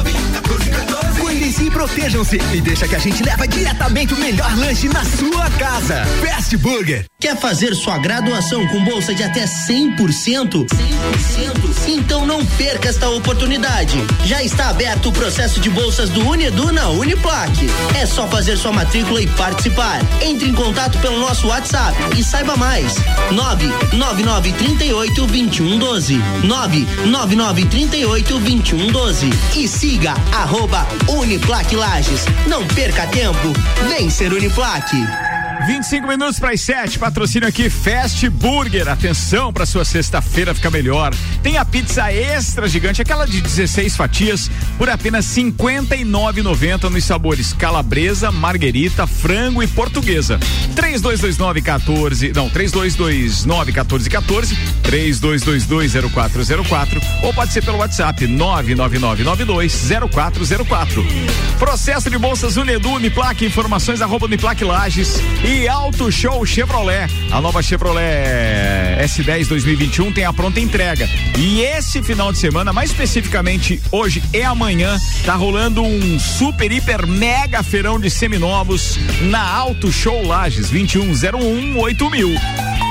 Cuidem-se e protejam-se e deixa que a gente leva diretamente o melhor lanche na sua casa. Fast Burger. Quer fazer sua graduação com bolsa de até 100%? 100%? Então não perca esta oportunidade. Já está aberto o processo de bolsas do Unedu na Uniplac. É só fazer sua matrícula e participar. Entre em contato pelo nosso WhatsApp e saiba mais. 99938 2112. 99938 2112. E siga arroba Uniplac Lages. Não perca tempo. Vem ser Uniplac. 25 minutos para as 7, patrocínio aqui Fast Burger. Atenção para sua sexta-feira ficar melhor. Tem a pizza extra gigante, aquela de 16 fatias, por apenas R$ 59,90 nos sabores calabresa, marguerita, frango e portuguesa. 3229 14, não, 3229 1414, 32220404 ou pode ser pelo WhatsApp 999920404. Processo de bolsas Unedu, Uniplaque, informações arroba Uniplaque Lages e Auto Show Chevrolet. A nova Chevrolet S10 2021 tem a pronta entrega. E esse final de semana, mais especificamente hoje e amanhã, tá rolando um super, hiper, mega feirão de seminovos na Auto Show Lages 2101 8000.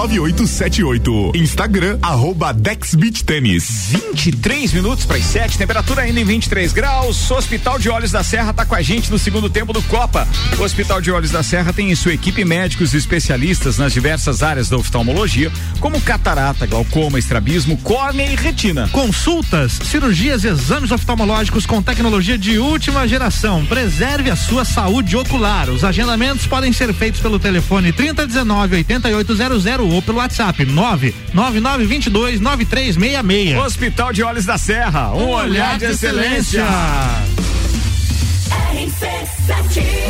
9878. 9878. Instagram, arroba Dex Beach Tênis. 23 minutos para as 7, temperatura ainda em 23 graus. O Hospital de Olhos da Serra está com a gente no segundo tempo do Copa. O Hospital de Olhos da Serra tem em sua equipe médicos e especialistas nas diversas áreas da oftalmologia, como catarata, glaucoma, estrabismo, córnea e retina. Consultas, cirurgias e exames oftalmológicos com tecnologia de última geração. Preserve a sua saúde ocular. Os agendamentos podem ser feitos pelo telefone 3019 8800 ou pelo WhatsApp 99922 9366. Hospital de Olhos da Serra, um, olhar, de excelência.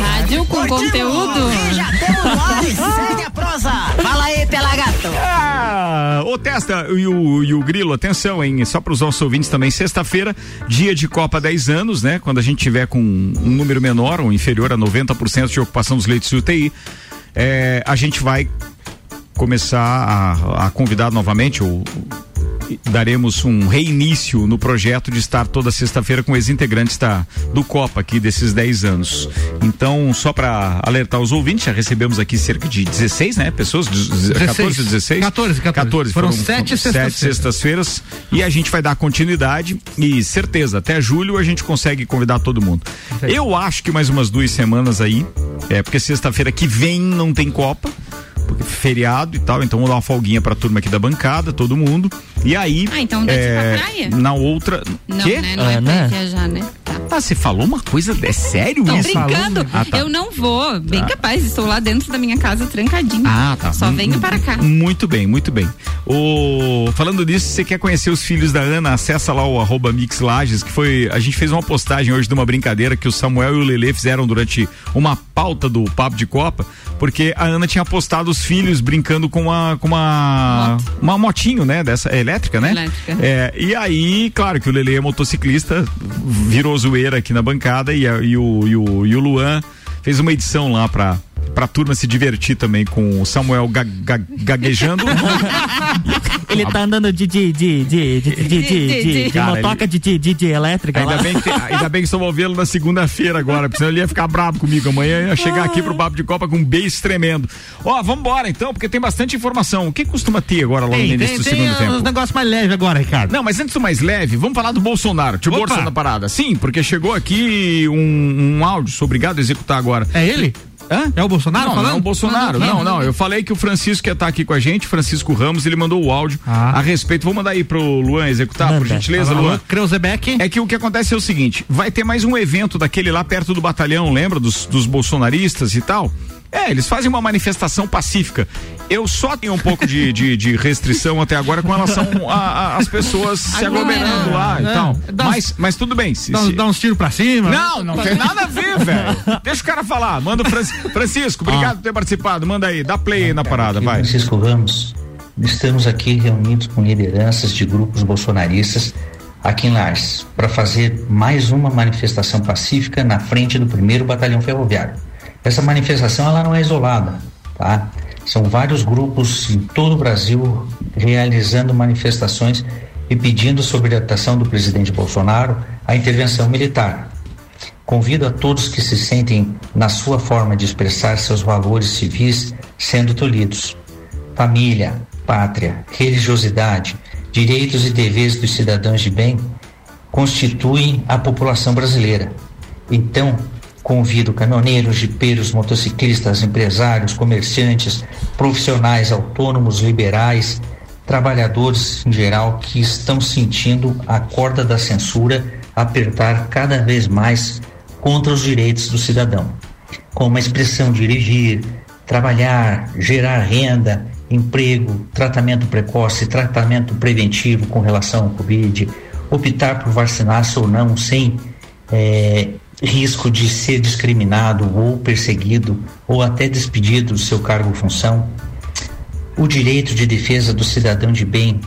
Rádio com conteúdo. E já temos nós, segue a prosa. Fala aí, Pelagato. Ah, ô Testa e o, e o Grilo, atenção, hein? Só para os nossos ouvintes também, sexta-feira, dia de Copa 10 anos, né? Quando a gente tiver com um número menor ou inferior a 90% de ocupação dos leitos de UTI, é, a gente vai começar a, a convidar novamente ou daremos um reinício no projeto de estar toda sexta-feira com ex-integrantes da, do Copa aqui desses 10 anos. Então, só para alertar os ouvintes, já recebemos aqui cerca de 16, né? Pessoas, 16. 14, 16? 14, 14. 14 Foram foram sete sete sextas-feiras e a gente vai dar continuidade e certeza, até julho a gente consegue convidar todo mundo. Eu acho que mais umas duas semanas aí, é porque sexta-feira que vem não tem Copa feriado e tal, então vou dar uma folguinha pra turma aqui da bancada, todo mundo. E aí. Ah, então deve é, pra praia? Na outra. Não, Quê? né? Não é pra viajar, né? Tá. Ah, você falou uma coisa. É sério Tô isso? brincando. Ah, tá. Eu não vou. Bem Tá. capaz. Estou lá dentro da minha casa trancadinho. Ah, tá. Só Hum, venho hum, para cá. Muito bem, muito bem. O, falando nisso, você quer conhecer os filhos da Ana? Acessa lá o arroba Mix Lages, que foi. A gente fez uma postagem hoje de uma brincadeira que o Samuel e o Lele fizeram durante uma pauta do Papo de Copa, porque a Ana tinha postado os filhos brincando com uma. com uma. uma motinho, né? Dessa é elétrica, né? Elétrica. É, e aí, claro que o Lele é motociclista, virou zoeira aqui na bancada e, e o, e, o, e o Luan fez uma edição lá pra, pra turma se divertir também com o Samuel ga- ga- gaguejando. Ele tá andando de de de de de de de, de, motoca de, de, de, de elétrica Ainda lá. bem, que, ainda bem que estou ouvindo na segunda-feira agora, porque senão ele ia ficar bravo comigo. Amanhã ia chegar aqui pro Papo de Copa com um beijo tremendo. Ó, vamos embora então, porque tem bastante informação. O que costuma ter agora logo no Tem, início tem, do tem segundo uns tempo? negócios mais leves agora, Ricardo. Não, mas antes do mais leve, vamos falar do Bolsonaro. Tio. Bolsonaro da parada. Sim, porque chegou aqui um, um áudio, sou obrigado a executar agora. É ele? Hã? É o Bolsonaro não, falando? Não, o Bolsonaro. Não, não. Eu falei que o Francisco ia estar aqui com a gente, Francisco Ramos, ele mandou o áudio Ah. a respeito. Vou mandar aí pro Luan executar, por Manda. gentileza, Alô, Luan. Kreuzebeck. É que o que acontece é o seguinte: vai ter mais um evento daquele lá perto do batalhão, lembra? Dos, dos bolsonaristas e tal. É, eles fazem uma manifestação pacífica. Eu só tenho um pouco de, de, de restrição até agora com relação às pessoas se aglomerando lá e É, tal. dá Mas, mas tudo bem. Se, Dá, se- uns- dá uns tiros pra cima. Não, não tem nada a ver, velho. Deixa o cara falar. Manda o Francisco. Francisco, obrigado por ter participado. Manda aí, dá play aí na parada, vai. Francisco Ramos, estamos aqui reunidos com lideranças de grupos bolsonaristas aqui em Lages para fazer mais uma manifestação pacífica na frente do primeiro batalhão ferroviário. Essa manifestação ela não é isolada, tá? São vários grupos em todo o Brasil realizando manifestações e pedindo sob orientação do presidente Bolsonaro a intervenção militar. Convido a todos que se sentem na sua forma de expressar seus valores civis sendo tolhidos. Família, pátria, religiosidade, direitos e deveres dos cidadãos de bem constituem a população brasileira. Então, convido caminhoneiros, jipeiros, motociclistas, empresários, comerciantes, profissionais autônomos, liberais, trabalhadores em geral que estão sentindo a corda da censura apertar cada vez mais contra os direitos do cidadão, como a expressão dirigir, trabalhar, gerar renda, emprego, tratamento precoce, tratamento preventivo com relação ao Covid, optar por vacinar-se ou não sem eh, risco de ser discriminado ou perseguido ou até despedido do seu cargo ou função, o direito de defesa do cidadão de bem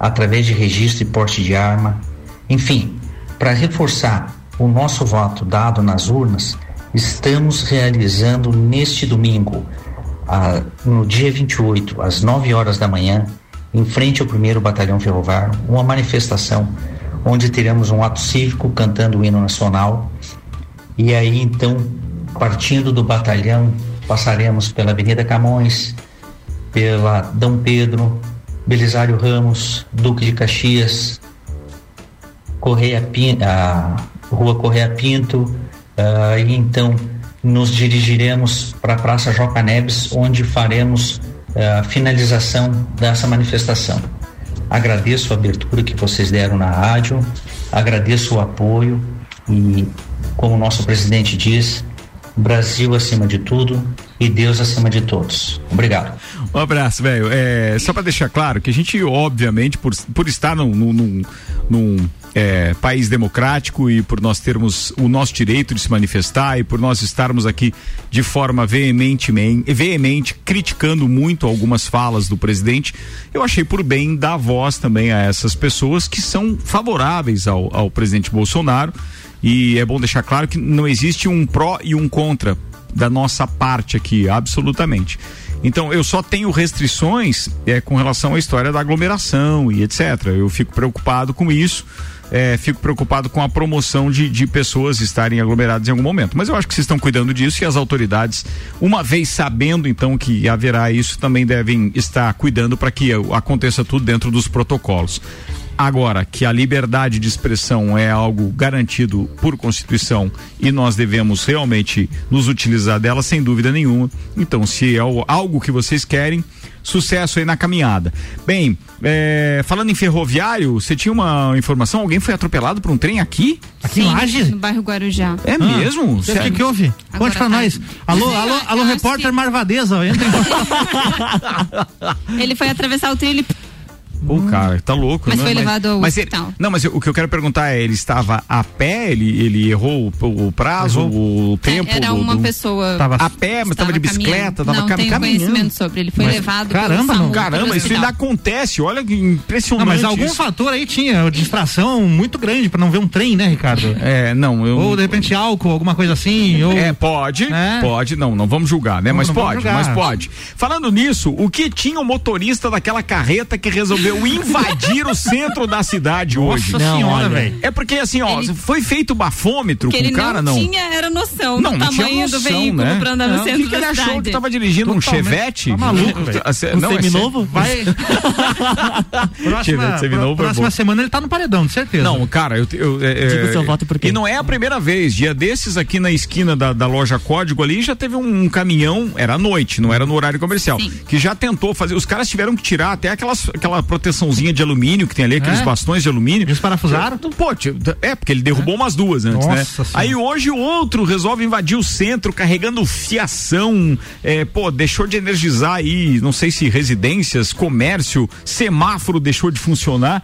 através de registro e porte de arma, enfim, para reforçar o nosso voto dado nas urnas, estamos realizando neste domingo, a- no dia 28, às 9 horas da manhã, em frente ao primeiro batalhão ferroviário, uma manifestação onde teremos um ato cívico cantando o hino nacional e aí então, partindo do batalhão, passaremos pela Avenida Camões, pela Dom Pedro, Belisário Ramos, Duque de Caxias, Correia Pinto, Rua Correia Pinto, ah, e então nos dirigiremos para a Praça Joca Neves, onde faremos ah, a finalização dessa manifestação. Agradeço a abertura que vocês deram na rádio, agradeço o apoio e, como o nosso presidente diz, Brasil acima de tudo e Deus acima de todos. Obrigado. Um abraço, velho. É, só para deixar claro que a gente, obviamente, por, por estar num, num, num, é, país democrático e por nós termos o nosso direito de se manifestar e por nós estarmos aqui de forma veemente, veemente criticando muito algumas falas do presidente, eu achei por bem dar voz também a essas pessoas que são favoráveis ao, ao presidente Bolsonaro. E é bom deixar claro que não existe um pró e um contra da nossa parte aqui, absolutamente. Então, eu só tenho restrições é, com relação à história da aglomeração e etc. Eu fico preocupado com isso. É, fico preocupado com a promoção de, de pessoas estarem aglomeradas em algum momento. Mas eu acho que vocês estão cuidando disso e as autoridades, uma vez sabendo então que haverá isso, também devem estar cuidando para que aconteça tudo dentro dos protocolos. Agora, que a liberdade de expressão é algo garantido por Constituição e nós devemos realmente nos utilizar dela, sem dúvida nenhuma. Então, se é algo que vocês querem, sucesso aí na caminhada. Bem, é, falando em ferroviário, você tinha uma informação? Alguém foi atropelado por um trem aqui? Aqui Sim, em Lages? No bairro Guarujá. É ah, mesmo? O que, que houve? Agora Conte pra tá. nós. Alô, alô, alô, repórter que... Marvadeza, entra em... Ele foi atravessar o trilho Pô, cara, tá louco. Mas não, foi levado ao mas hospital. Ele, não, mas o que eu quero perguntar é, ele estava a pé, ele, ele errou o, o prazo, errou. o tempo? É, era uma do, pessoa... Tava a pé, mas estava de bicicleta, tava não cam tenho caminhando. conhecimento sobre, ele foi mas, levado Caramba, não. Caramba, isso ainda acontece, olha que impressionante não, mas algum isso. fator aí tinha, distração muito grande pra não ver um trem, né, Ricardo? É, não, eu... Ou de repente álcool, alguma coisa assim, ou... É, pode, é. pode, não, não vamos julgar, né, não, mas não pode, mas pode. Falando nisso, o que tinha o motorista daquela carreta que resolveu invadir o centro da cidade Nossa hoje. senhora, velho. É porque assim, ó, Ele- foi feito bafômetro Que com ele o cara, não, não? tinha era noção Não, do não tinha tamanho noção, do veículo né? pra andar Não, no que centro que ele da achou cidade. que tava dirigindo um Totalmente. Chevette? Tá maluco, velho. Um não, é seminovo? Vai. próxima Chevette seminovo é próxima bom. semana ele tá no paredão, de certeza. Não, cara, eu. eu é, Diga é, o seu voto por quê? E não é a primeira vez. Dia desses aqui na esquina da, da loja Código ali já teve um, caminhão, era à noite, não era no horário comercial, Sim. que já tentou fazer. Os caras tiveram que tirar até aquelas, aquela proteçãozinha de alumínio que tem ali, aqueles É? bastões de alumínio. Eles parafusaram? Pô, tio, é, porque ele derrubou umas duas antes, né? Nossa Senhora. Aí hoje o outro resolve invadir o centro carregando fiação, é, pô, deixou de energizar aí, não sei se residências, comércio, semáforo deixou de funcionar.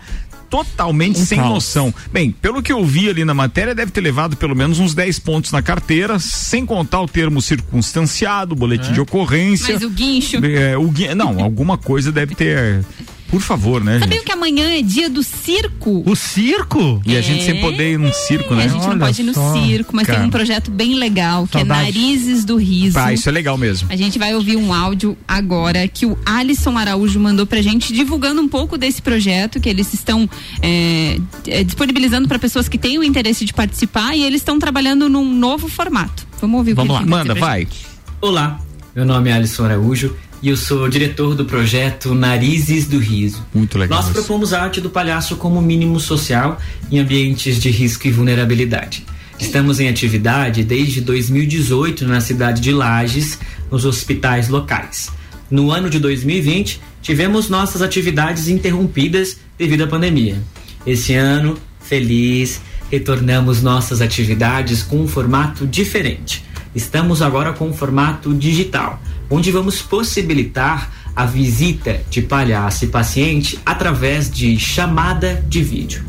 Totalmente Um sem caos. noção. Bem, pelo que eu vi ali na matéria, deve ter levado pelo menos uns 10 pontos na carteira, sem contar o termo circunstanciado, boletim de ocorrência. Mas o guincho. É, o gui- Não, alguma coisa deve ter. Por favor, né, Sabiam gente? que amanhã é dia do circo? O circo? E a gente É. sempre poder ir num circo, E né? a gente não Olha pode ir no só, circo, mas cara. tem um projeto bem legal, que Saudade. é Narizes do Riso. Ah, isso é legal mesmo. A gente vai ouvir um áudio agora que o Alisson Araújo mandou pra gente, divulgando um pouco desse projeto que eles estão é, é, disponibilizando para pessoas que têm o interesse de participar e eles estão trabalhando num novo formato. Vamos ouvir Vamos o lá. que pra Manda, vai. gente. Olá, meu nome é Alisson Araújo e eu sou diretor do projeto Narizes do Riso. Muito legal. Nós isso. propomos a arte do palhaço como mínimo social em ambientes de risco e vulnerabilidade. Estamos em atividade desde 2018 na cidade de Lages, nos hospitais locais. No ano de 2020, tivemos nossas atividades interrompidas devido à pandemia. Esse ano, feliz, retornamos nossas atividades com um formato diferente. Estamos agora com um formato digital, onde vamos possibilitar a visita de palhaço e paciente através de chamada de vídeo.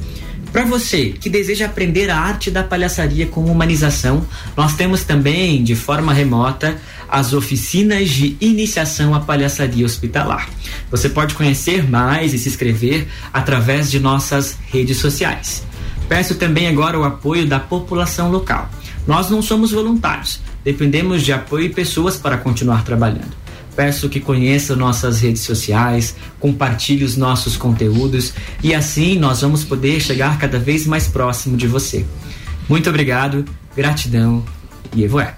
Para você que deseja aprender a arte da palhaçaria com humanização, nós temos também, de forma remota, as oficinas de iniciação à palhaçaria hospitalar. Você pode conhecer mais e se inscrever através de nossas redes sociais. Peço também agora o apoio da população local. Nós não somos voluntários, dependemos de apoio e pessoas para continuar trabalhando. Peço que conheça nossas redes sociais, compartilhe os nossos conteúdos e assim nós vamos poder chegar cada vez mais próximo de você. Muito obrigado, gratidão e evoé.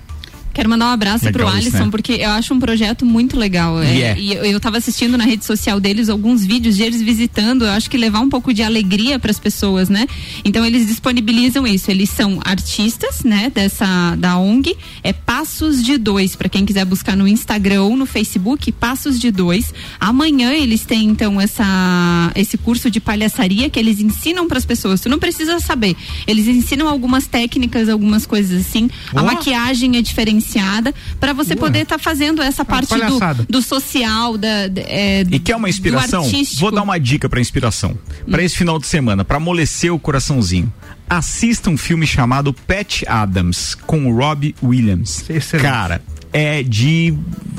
Quero mandar um abraço Legal pro isso, Alisson, né? porque eu acho um projeto muito legal. É, Yeah. E eu, eu tava assistindo na rede social deles alguns vídeos de eles visitando, eu acho que levar um pouco de alegria para as pessoas, né? Então eles disponibilizam isso. Eles são artistas, né, dessa da ONG, é Passos de Dois, para quem quiser buscar no Instagram ou no Facebook, Passos de Dois. Amanhã eles têm então essa esse curso de palhaçaria que eles ensinam para as pessoas. Tu não precisa saber. Eles ensinam algumas técnicas, algumas coisas assim. A maquiagem é diferenciada para você poder estar fazendo essa parte do, do social, da, é, E quer uma inspiração? Vou dar uma dica pra inspiração. Pra esse final de semana, pra amolecer o coraçãozinho. Assista um filme chamado Pat Adams com o Robbie Williams. Cara, é de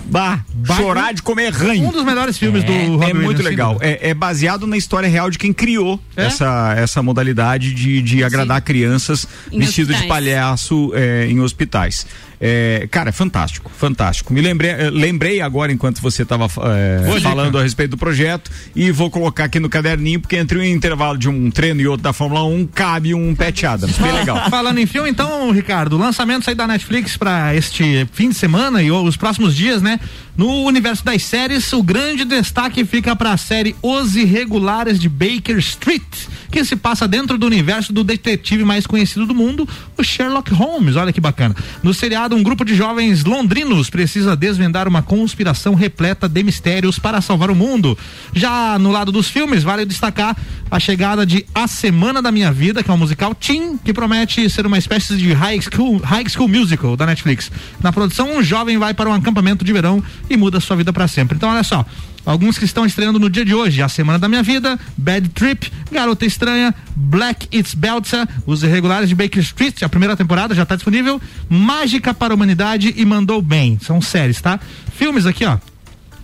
bah, chorar de comer ranho. Um dos melhores filmes é, do Robbie É muito Williams, sem legal. É, é baseado na história real de quem criou essa, essa modalidade de, de agradar crianças Em vestido de hospitais. palhaço é, em hospitais. É, cara, é fantástico, fantástico. Me lembrei, eh, lembrei agora enquanto você estava Boa falando dica. a respeito do projeto e vou colocar aqui no caderninho porque entre um intervalo de um treino e outro da Fórmula 1 cabe um Pet Adams. Bem legal. Falando em filme, então, Ricardo, lançamentos aí da Netflix para este fim de semana e os próximos dias, né? No universo das séries, o grande destaque fica para a série Os Irregulares de Baker Street, que se passa dentro do universo do detetive mais conhecido do mundo, o Sherlock Holmes. Olha que bacana. No seriado, um grupo de jovens londrinos precisa desvendar uma conspiração repleta de mistérios para salvar o mundo. Já no lado dos filmes, vale destacar a chegada de A Semana da Minha Vida, que é um musical teen, que promete ser uma espécie de high school, high school musical da Netflix. Na produção, um jovem vai para um acampamento de verão e muda sua vida para sempre. Então, olha só. Alguns que estão estreando no dia de hoje, A Semana da Minha Vida, Bad Trip, Garota Estranha, Black It's Belza, Os Irregulares de Baker Street, a primeira temporada já está disponível, Mágica para a Humanidade e Mandou Bem. São séries, tá? Filmes aqui, ó.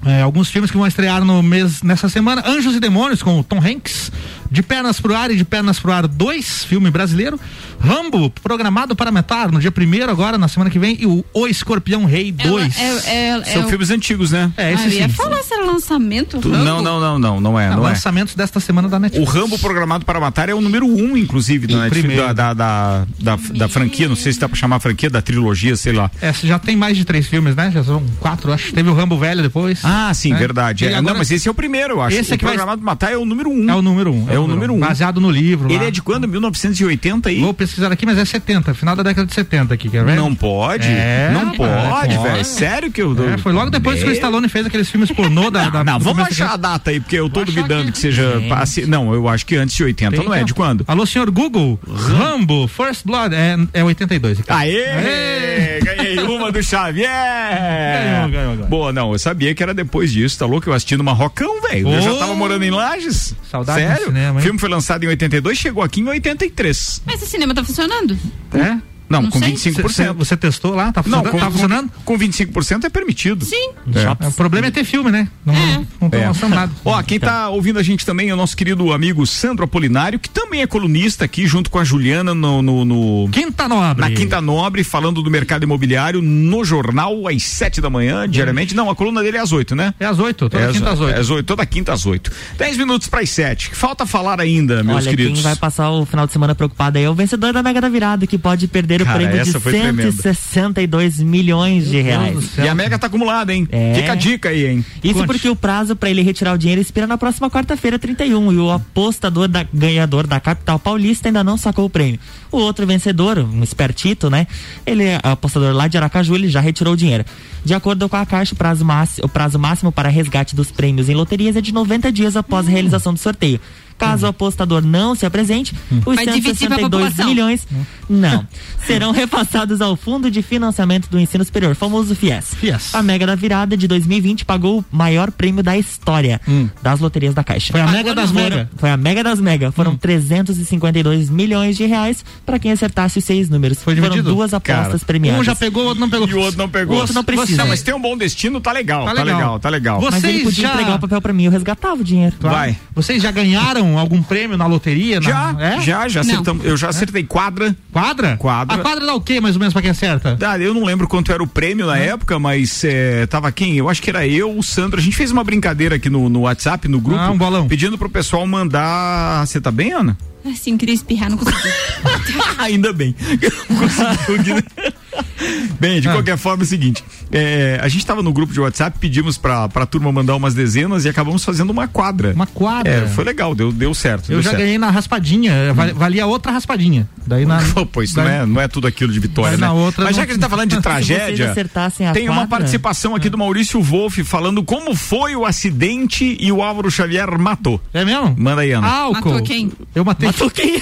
É, alguns filmes que vão estrear no mês nessa semana: Anjos e Demônios com o Tom Hanks, De Pernas pro Ar e De Pernas pro Ar 2, filme brasileiro. Rambo, programado para metar no dia primeiro agora, na semana que vem, e o O Escorpião Rei 2. é- é- São é o- filmes antigos, né? É, Ah, esse ia sim. falar se era lançamento. Tu- Rambo. Não, não, não, não, não é, Ah, não é. lançamentos desta semana da O Netflix. Rambo programado para matar é o número um, inclusive, da, Netflix, primeiro. da, da, da, da, da franquia. Não sei se dá pra chamar franquia, da trilogia, sei lá. É, já tem mais de três filmes, né? Já são quatro, acho. Teve o Rambo Velho depois. Ah, sim, né? verdade. É, agora- não, mas esse é o primeiro, eu acho. Esse o é que vai- programado para matar é o número um. É o número um. É o número um. Baseado no livro. Ele é de quando? 1980 aí? Vou pesquisar aqui, mas é 70, final da década de 70 aqui, quer ver? Não pode? É, não pode, é, velho. Sério que eu dou. É, foi logo depois que o Stallone fez aqueles filmes pornô da. da Não, vamos achar a da- data aí, porque eu tô duvidando aqui. que seja. Passe- Não, eu acho que antes de 80, Tem não é? De quando? Alô, senhor Google, Rambo, First Blood, é, é 82. Ricardo. Aê! Ganhei uma do Xavier! Ganhou, ganhou, ganhou. Boa, não, eu sabia que era depois disso, tá louco? Eu assistindo Marrocão, velho. Eu já Oh! tava morando em Lages. Saudade do Sério? cinema, hein? o filme foi lançado em 82, chegou aqui em 83. Mas o cinema tá funcionando? É? Não, Não com sei. 25%. Você, você testou lá? Tá Não, funcionando? com, tá funcionando? com, com 25% é permitido. Sim. É. É, O problema é ter filme, né? Não, não tô É. lançando nada. Ó, quem tá ouvindo a gente também é o nosso querido amigo Sandro Apolinário, que também é colunista aqui junto com a Juliana no, no- no- Quinta Nobre. na Quinta Nobre, falando do mercado imobiliário no jornal às sete da manhã, diariamente. Não, a coluna dele é às oito, né? É às oito, toda É quinta às oito. é às oito, toda quinta às oito. Dez minutos para as sete. Falta falar ainda, meus Olha, queridos. quem vai passar o final de semana preocupado aí é o vencedor da Mega da Virada, que pode perder Cara, o prêmio de essa foi tremenda. 162 milhões de reais. E a Mega tá acumulada, hein? É. Fica a dica aí, hein? Isso Conte. porque o prazo para ele retirar o dinheiro expira na próxima quarta-feira, 31, e o apostador da, ganhador da capital paulista ainda não sacou o prêmio. O outro vencedor, um espertito, né? Ele é apostador lá de Aracaju, ele já retirou o dinheiro. De acordo com a Caixa, o prazo, máximo, o prazo máximo para resgate dos prêmios em loterias é de 90 dias após a realização do sorteio. Caso o apostador não se apresente, os Vai dividir pra 162 população. milhões não serão repassados ao Fundo de Financiamento do Ensino Superior, famoso FIES. FIES. A Mega da Virada de 2020 pagou o maior prêmio da história das loterias da Caixa. Foi a Mega das Foram- Mega. Foi a Mega das Mega. Foram 352 milhões de reais para quem acertasse os seis números. Foi Foram dividido? duas apostas Cara, premiadas. Um já pegou, o outro não pegou. E o outro não pegou. O outro não precisa. Não, mas tem um bom destino, tá legal. Tá Tá legal, legal. tá legal. Você- Mas ele Vocês podia já- entregar o papel para mim, eu resgatava o dinheiro. Vai. Vocês já ganharam algum prêmio na loteria? Já, na... é? já, já acertamos. Eu já acertei quadra. Quadra? Quadra. A quadra dá o quê, mais ou menos, pra quem acerta? Ah, eu não lembro quanto era o prêmio na época, mas é, tava quem? Eu acho que era eu, o Sandro. A gente fez uma brincadeira aqui no, no WhatsApp, no grupo. Ah, um bolão. Pedindo pro pessoal mandar. Você tá bem, Ana? Assim, queria espirrar, não consegui. Ainda bem. Eu não consegui, Bem, Ah. de qualquer forma é o seguinte, é, a gente estava no grupo de WhatsApp, pedimos pra, pra turma mandar umas dezenas e acabamos fazendo uma quadra. Uma quadra. É, foi legal, deu, deu certo. Eu deu já certo. ganhei na raspadinha, val- valia outra raspadinha. Daí na. Pô, isso não daí- é, não é tudo aquilo de vitória, Mas né? na outra Mas já não- que a gente tá falando de tragédia, vocês acertassem a tem uma quadra- participação aqui do Maurício Wolff falando como foi o acidente e o Álvaro Xavier matou. É mesmo? Manda aí, Ana. Álcool. Matou quem? Eu matei. Matou quem?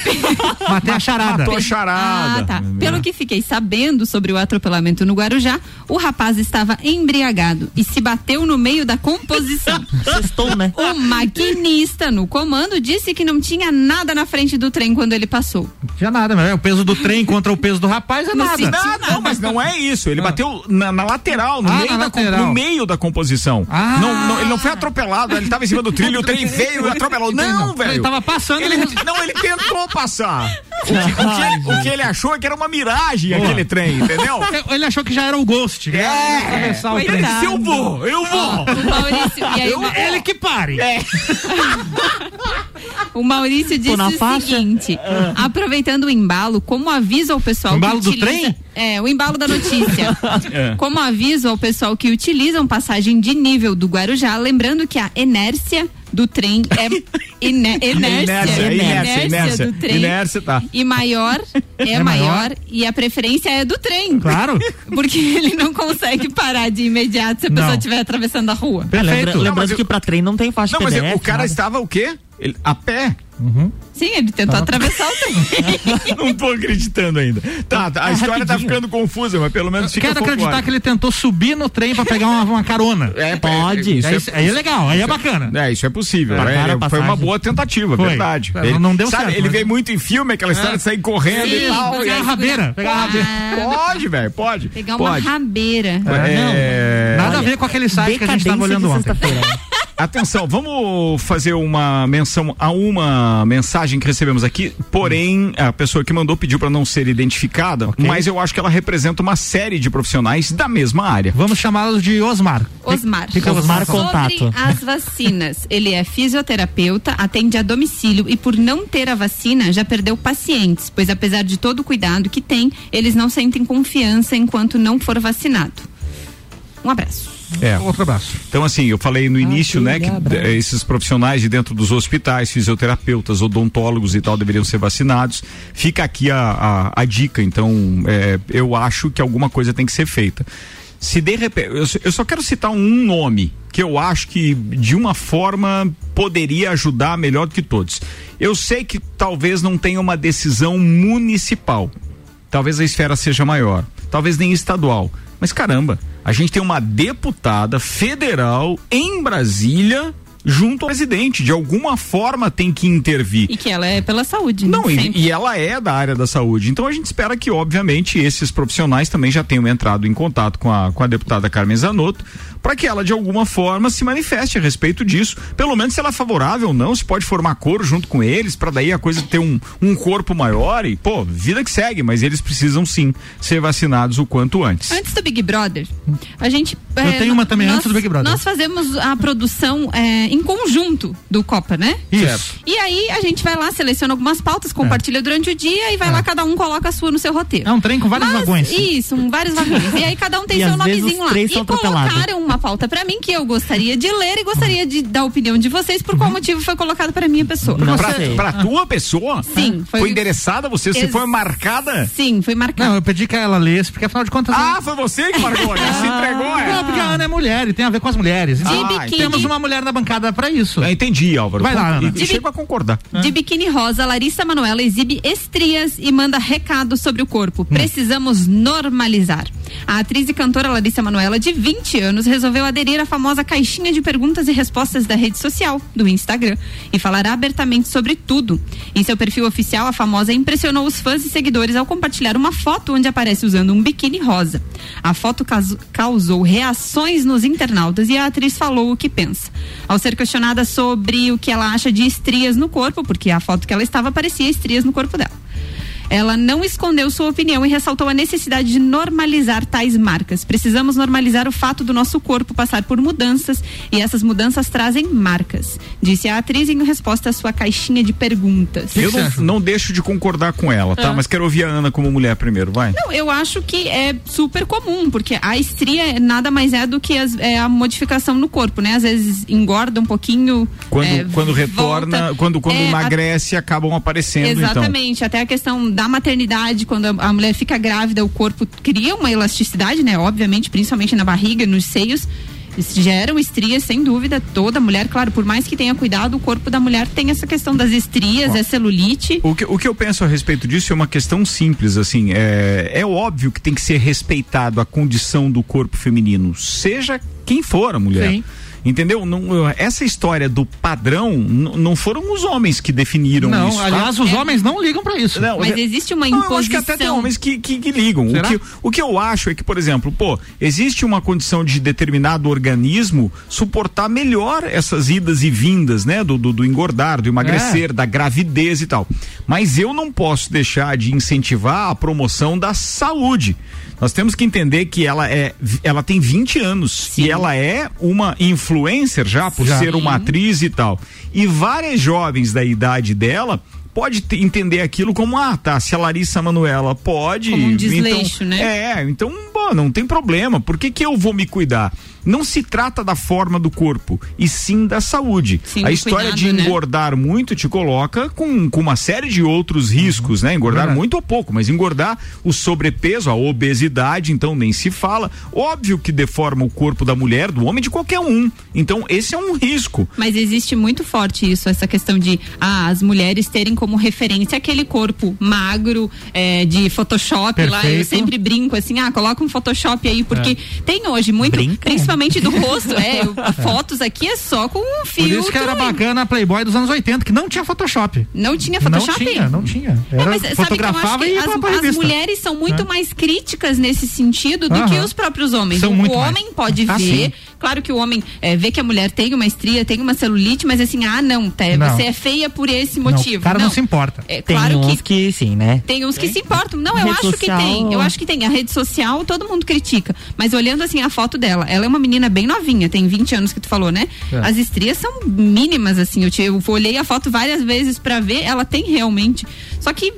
Matei a charada. Matou a charada. Ah, tá. Pelo que fiquei sabendo sobre o atropelamento no Guarujá, o rapaz estava embriagado e se bateu no meio da composição. Sextou, né? O maquinista no comando disse que não tinha nada na frente do trem quando ele passou. Tinha nada, mas é, o peso do trem contra o peso do rapaz é Não nada. Não, não, mas não é isso. Ele bateu na, na lateral, no, Ah, meio na da, com- lateral. no meio da composição. Ah. Não, não, ele não foi atropelado, ele tava em cima do trilho, o trem veio e atropelou. Não, velho. Ele tava passando. Ele, não, ele tentou passar. O que, o que ele, o que ele achou é que era uma miragem aquele trem, entendeu? Ele achou que já era o Ghost. o Ele trem. disse, eu vou, eu vou. O Maurício, e aí, Eu- ele que pare. É. o Maurício disse o faixa? seguinte: aproveitando o embalo, como aviso ao pessoal O embalo que do utiliza, trem? É, o embalo da notícia. É. Como aviso ao pessoal que utilizam passagem de nível do Guarujá, lembrando que a inércia do trem é ine- inércia, Inércia, inércia, inércia. do trem Inércia, tá. e maior é, É maior? maior e a preferência é do trem. Claro. Porque ele não consegue parar de imediato se a pessoa estiver atravessando a rua. Perfeito. Lembra- Não, lembrando mas eu- que pra trem não tem faixa Não, mas PDF. o cara nada. estava o quê? Ele, a pé? Sim, ele tentou atravessar o trem. Não tô acreditando ainda. Tá, tá, a É história tá rapidinho. ficando confusa, mas pelo menos fica Quero acreditar que ele tentou subir no trem pra pegar uma, uma carona. É, Pode. Isso aí, é, aí é legal, aí é bacana. É, isso é possível. É, foi uma boa tentativa, Foi. verdade. É, não deu sabe, certo, Ele né? veio muito em filme, aquela história de sair correndo e Sim, tal. e Pegar aí- a rabeira. Pegar a rabeira. Pode, velho, pode. Pegar uma rabeira. É, Nada a ver com aquele site que a gente tava olhando ontem. sexta-feira. Atenção, vamos fazer uma menção a uma mensagem que recebemos aqui, porém a pessoa que mandou pediu para não ser identificada, mas eu acho que ela representa uma série de profissionais da mesma área. Vamos chamá-los de Osmar. Osmar. O Osmar Sobre Contato. as vacinas. Ele é fisioterapeuta, atende a domicílio e por não ter a vacina já perdeu pacientes, pois apesar de todo o cuidado que tem, eles não sentem confiança enquanto não for vacinado. Um abraço. É. Outro abraço. Então, assim, eu falei no início, né, que abraço. esses profissionais de dentro dos hospitais, fisioterapeutas, odontólogos e tal, deveriam ser vacinados. Fica aqui a, a, a dica. Então, eh, eu acho que alguma coisa tem que ser feita. Se de repente. Eu, só- eu só quero citar um nome que eu acho que, de uma forma, poderia ajudar melhor do que todos. Eu sei que talvez não tenha uma decisão municipal. Talvez a esfera seja maior. Talvez nem estadual. Mas caramba, a gente tem uma deputada federal em Brasília junto ao presidente. De alguma forma tem que intervir. E que ela é pela saúde. Não, né? e, Sempre. e ela é da área da saúde. Então a gente espera que, obviamente, esses profissionais também já tenham entrado em contato com a, com a deputada Carmen Zanotto, para que ela, de alguma forma, se manifeste a respeito disso. Pelo menos se ela é favorável ou não, se pode formar coro junto com eles, para daí a coisa ter um, um corpo maior e, pô, vida que segue, mas eles precisam sim ser vacinados o quanto antes. Antes do Big Brother, a gente. Eu tenho uma também nós, antes do Big Brother. Nós fazemos a produção é, em conjunto do Copa, né? Isso. E aí a gente vai lá, seleciona algumas pautas, compartilha durante o dia e vai lá, cada um coloca a sua no seu roteiro. É um trem com vários Mas- vagões. Isso, um, vários vagões. E aí cada um tem E seu nomezinho lá. E colocaram uma pauta pra mim que eu gostaria de ler e gostaria de dar a opinião de vocês por qual motivo foi colocado pra minha pessoa. Não Pra, sei. pra tua pessoa? Sim, Foi, foi- endereçada a você? Você foi marcada? Sim, foi marcado. Não, eu pedi que ela lesse, porque afinal de contas. Ah, foi você que marcou, né? Se entregou, é? Não, porque a Ana é mulher e tem a ver com as mulheres. De Então, biquíni. temos uma mulher na bancada pra isso. Eu entendi, Álvaro. Vai lá, Ana. E, e chego a concordar. De biquíni rosa, Larissa Manoela exibe estrias e manda recado sobre o corpo. Precisamos normalizar. A atriz e cantora Larissa Manoela, de 20 anos, resolveu aderir à famosa caixinha de perguntas e respostas da rede social, do Instagram, e falar abertamente sobre tudo. Em seu perfil oficial, a famosa impressionou os fãs e seguidores ao compartilhar uma foto onde aparece usando um biquíni rosa. A foto causou reações nos internautas e a atriz falou o que pensa. Ao ser questionada sobre o que ela acha de estrias no corpo, porque a foto que ela estava parecia estrias no corpo dela. Ela não escondeu sua opinião e ressaltou a necessidade de normalizar tais marcas. Precisamos normalizar o fato do nosso corpo passar por mudanças e essas mudanças trazem marcas, disse a atriz em resposta à sua caixinha de perguntas. Eu não, não deixo de concordar com ela, tá? Ah. Mas quero ouvir a Ana como mulher primeiro, vai. Não, eu acho que é super comum, porque a estria nada mais é do que as- é a modificação no corpo, né? Às vezes engorda um pouquinho. Quando, é, quando retorna, volta. quando, quando É, a- emagrece, acabam aparecendo, então. Exatamente, até a questão da maternidade, quando a, a mulher fica grávida, o corpo cria uma elasticidade, né? Obviamente, principalmente na barriga, nos seios. Geram estrias, sem dúvida, toda mulher, claro, por mais que tenha cuidado, o corpo da mulher tem essa questão das estrias, é celulite. O que, o que eu penso a respeito disso é uma questão simples, assim, é, é óbvio que tem que ser respeitado a condição do corpo feminino, seja quem for a mulher. Sim. Entendeu? Não, essa história do padrão, não foram os homens que definiram Não, isso. tá? aliás, os homens não ligam pra isso. Não, Mas é- existe uma Não, imposição. eu acho que até tem homens que, que, que ligam. O que, o que eu acho é que, por exemplo, pô, existe uma condição de determinado organismo suportar melhor essas idas e vindas, né? Do, do, do engordar, do emagrecer, da gravidez e tal. Mas eu não posso deixar de incentivar a promoção da saúde. Nós temos que entender que ela é, ela tem 20 anos e ela é uma influencer já por Já. ser uma atriz e tal. E várias jovens da idade dela pode te- entender aquilo como ah, tá, se a Larissa Manuela pode, Como um desleixo, então, né? É, então, bom, não tem problema. Por que que eu vou me cuidar? Não se trata da forma do corpo, e sim da saúde. Sim, a história de cuidado, né? engordar muito te coloca com, com uma série de outros riscos, né? Engordar Verdade. muito ou pouco, mas engordar o sobrepeso, a obesidade, então nem se fala. Óbvio que deforma o corpo da mulher, do homem, de qualquer um. Então, esse é um risco. Mas existe muito forte isso, essa questão de ah, as mulheres terem como referência aquele corpo magro é, de Photoshop lá. Eu Perfeito. sempre brinco assim, ah, coloca um Photoshop aí, porque É. tem hoje muito, Brinca? principalmente do rosto. É, eu- fotos aqui é só com um Por filtro. isso que era bacana a Playboy dos anos 80, que não tinha Photoshop. Não tinha Photoshop? Não tinha, não tinha. Era, Não, mas sabe que eu acho fotografava que as, as mulheres são muito É. mais críticas nesse sentido do Aham. que os próprios homens. São o homem mais. pode Ah, ver, sim. Claro que o homem é, vê que a mulher tem uma estria, tem uma celulite, mas assim, ah, não, tá, Não. você é feia por esse Não, motivo. o cara não se importa. É Tem claro uns que que... sim, né? tem uns que se importam. Não, eu Rede acho que social- tem. Eu acho que tem. A rede social, todo mundo critica. Mas olhando assim a foto dela, ela é uma menina bem novinha, tem 20 anos que tu falou, né? É. As estrias são mínimas, assim. Eu, te- eu olhei a foto várias vezes pra ver, ela tem realmente. Só que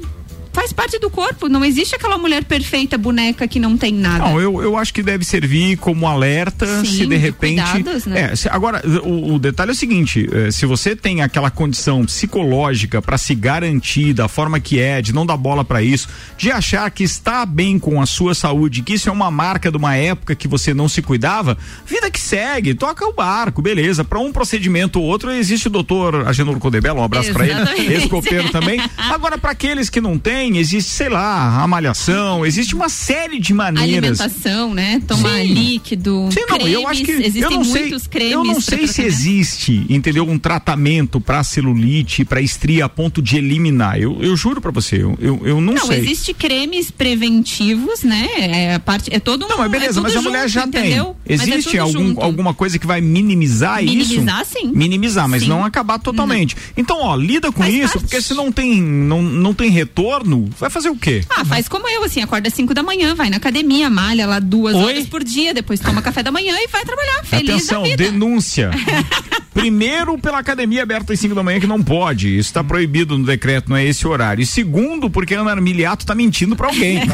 faz parte do corpo. Não existe aquela mulher perfeita, boneca, que não tem nada. Não, eu, eu acho que deve servir como alerta Sim, se de de repente. cuidados, né? É, se- agora, o, o detalhe é o seguinte: eh, se você tem aquela condição psicológica para se garantir da forma que é, de não dar bola para isso, de achar que está bem com a sua saúde, que isso é uma marca de uma época que você não se cuidava, vida que segue, toca o barco, beleza. Para um procedimento ou outro, existe o doutor Agenor Codebelo, um abraço para ele, ex-copeiro também. Agora, para aqueles que não têm, existe, sei lá, a malhação, existe uma série de maneiras. Alimentação, né? Tomar Sim. líquido. Sim, não, cremes, eu acho que existem eu não sei, muitos cremes. eu não sei se existe, entendeu, um tratamento para celulite, para estria a ponto de eliminar. Eu, eu juro para você, eu, eu, eu não, Não, sei. existe cremes preventivos, né? É, a parte, é todo um. Não, mas beleza, é mas a mulher já entendeu? tem. É Existe tudo algum, junto. alguma coisa que vai minimizar, isso? Minimizar, sim. Minimizar, mas Sim. não acabar totalmente. Então, ó, lida com isso, parte. porque se não tem, não, não tem retorno, vai fazer o quê? Ah, faz como eu, assim, acorda às 5 da manhã, vai na academia, malha lá duas Oi? horas por dia, depois toma café da manhã e vai trabalhar, feliz Atenção, denúncia. Primeiro, pela academia aberta às 5 da manhã, que não pode. Isso está proibido no decreto, não é esse horário. E segundo, porque a Ana Armiliato tá mentindo pra alguém.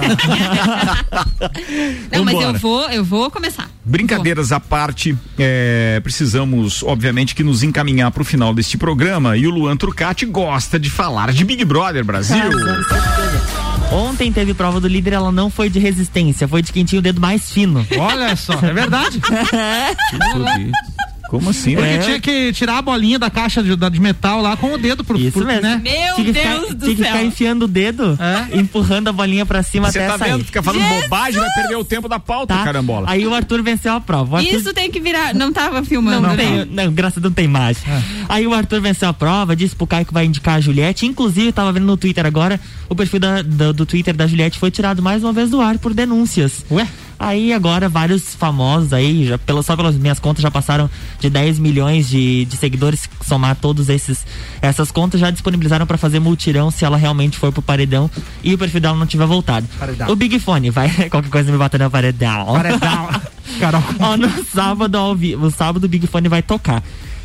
Não, mas eu vou, eu vou começar. Brincadeiras à parte, é, precisamos, obviamente, que nos encaminhar para o final deste programa. E o Luan Trucati gosta de falar de Big Brother Brasil. Ontem teve prova do líder, ela não foi de resistência, foi de quem tinha o dedo mais fino. Olha só, é verdade. Como assim? Porque É. tinha que tirar a bolinha da caixa de, da- de metal lá com o dedo pro, Isso pro mesmo. né? Meu tinha que Deus ficar, do tinha que céu. ficar enfiando o dedo, empurrando a bolinha pra cima Você até tá sair. vendo? Fica falando bobagem, vai perder o tempo da pauta, Tá? carambola. Aí o Arthur venceu a prova. Arthur- Isso tem que virar. Não tava filmando, Não, né? tem, não, graças a Deus não tem mais. Aí o Arthur venceu a prova, disse pro Caio que vai indicar a Juliette. Inclusive, eu tava vendo no Twitter agora, o perfil da- do, do Twitter da Juliette foi tirado mais uma vez do ar por denúncias. Ué? Aí agora vários famosos aí, já, pelo, só pelas minhas contas, já passaram de 10 milhões de, de seguidores, somar todos esses essas contas já disponibilizaram para fazer multirão se ela realmente for pro paredão e o perfil dela não tiver voltado. Paredão. O Big Fone vai qualquer coisa me bater no paredão. Paredão. Carol. Ó, no sábado, ao vivo, no sábado o Big Fone vai tocar.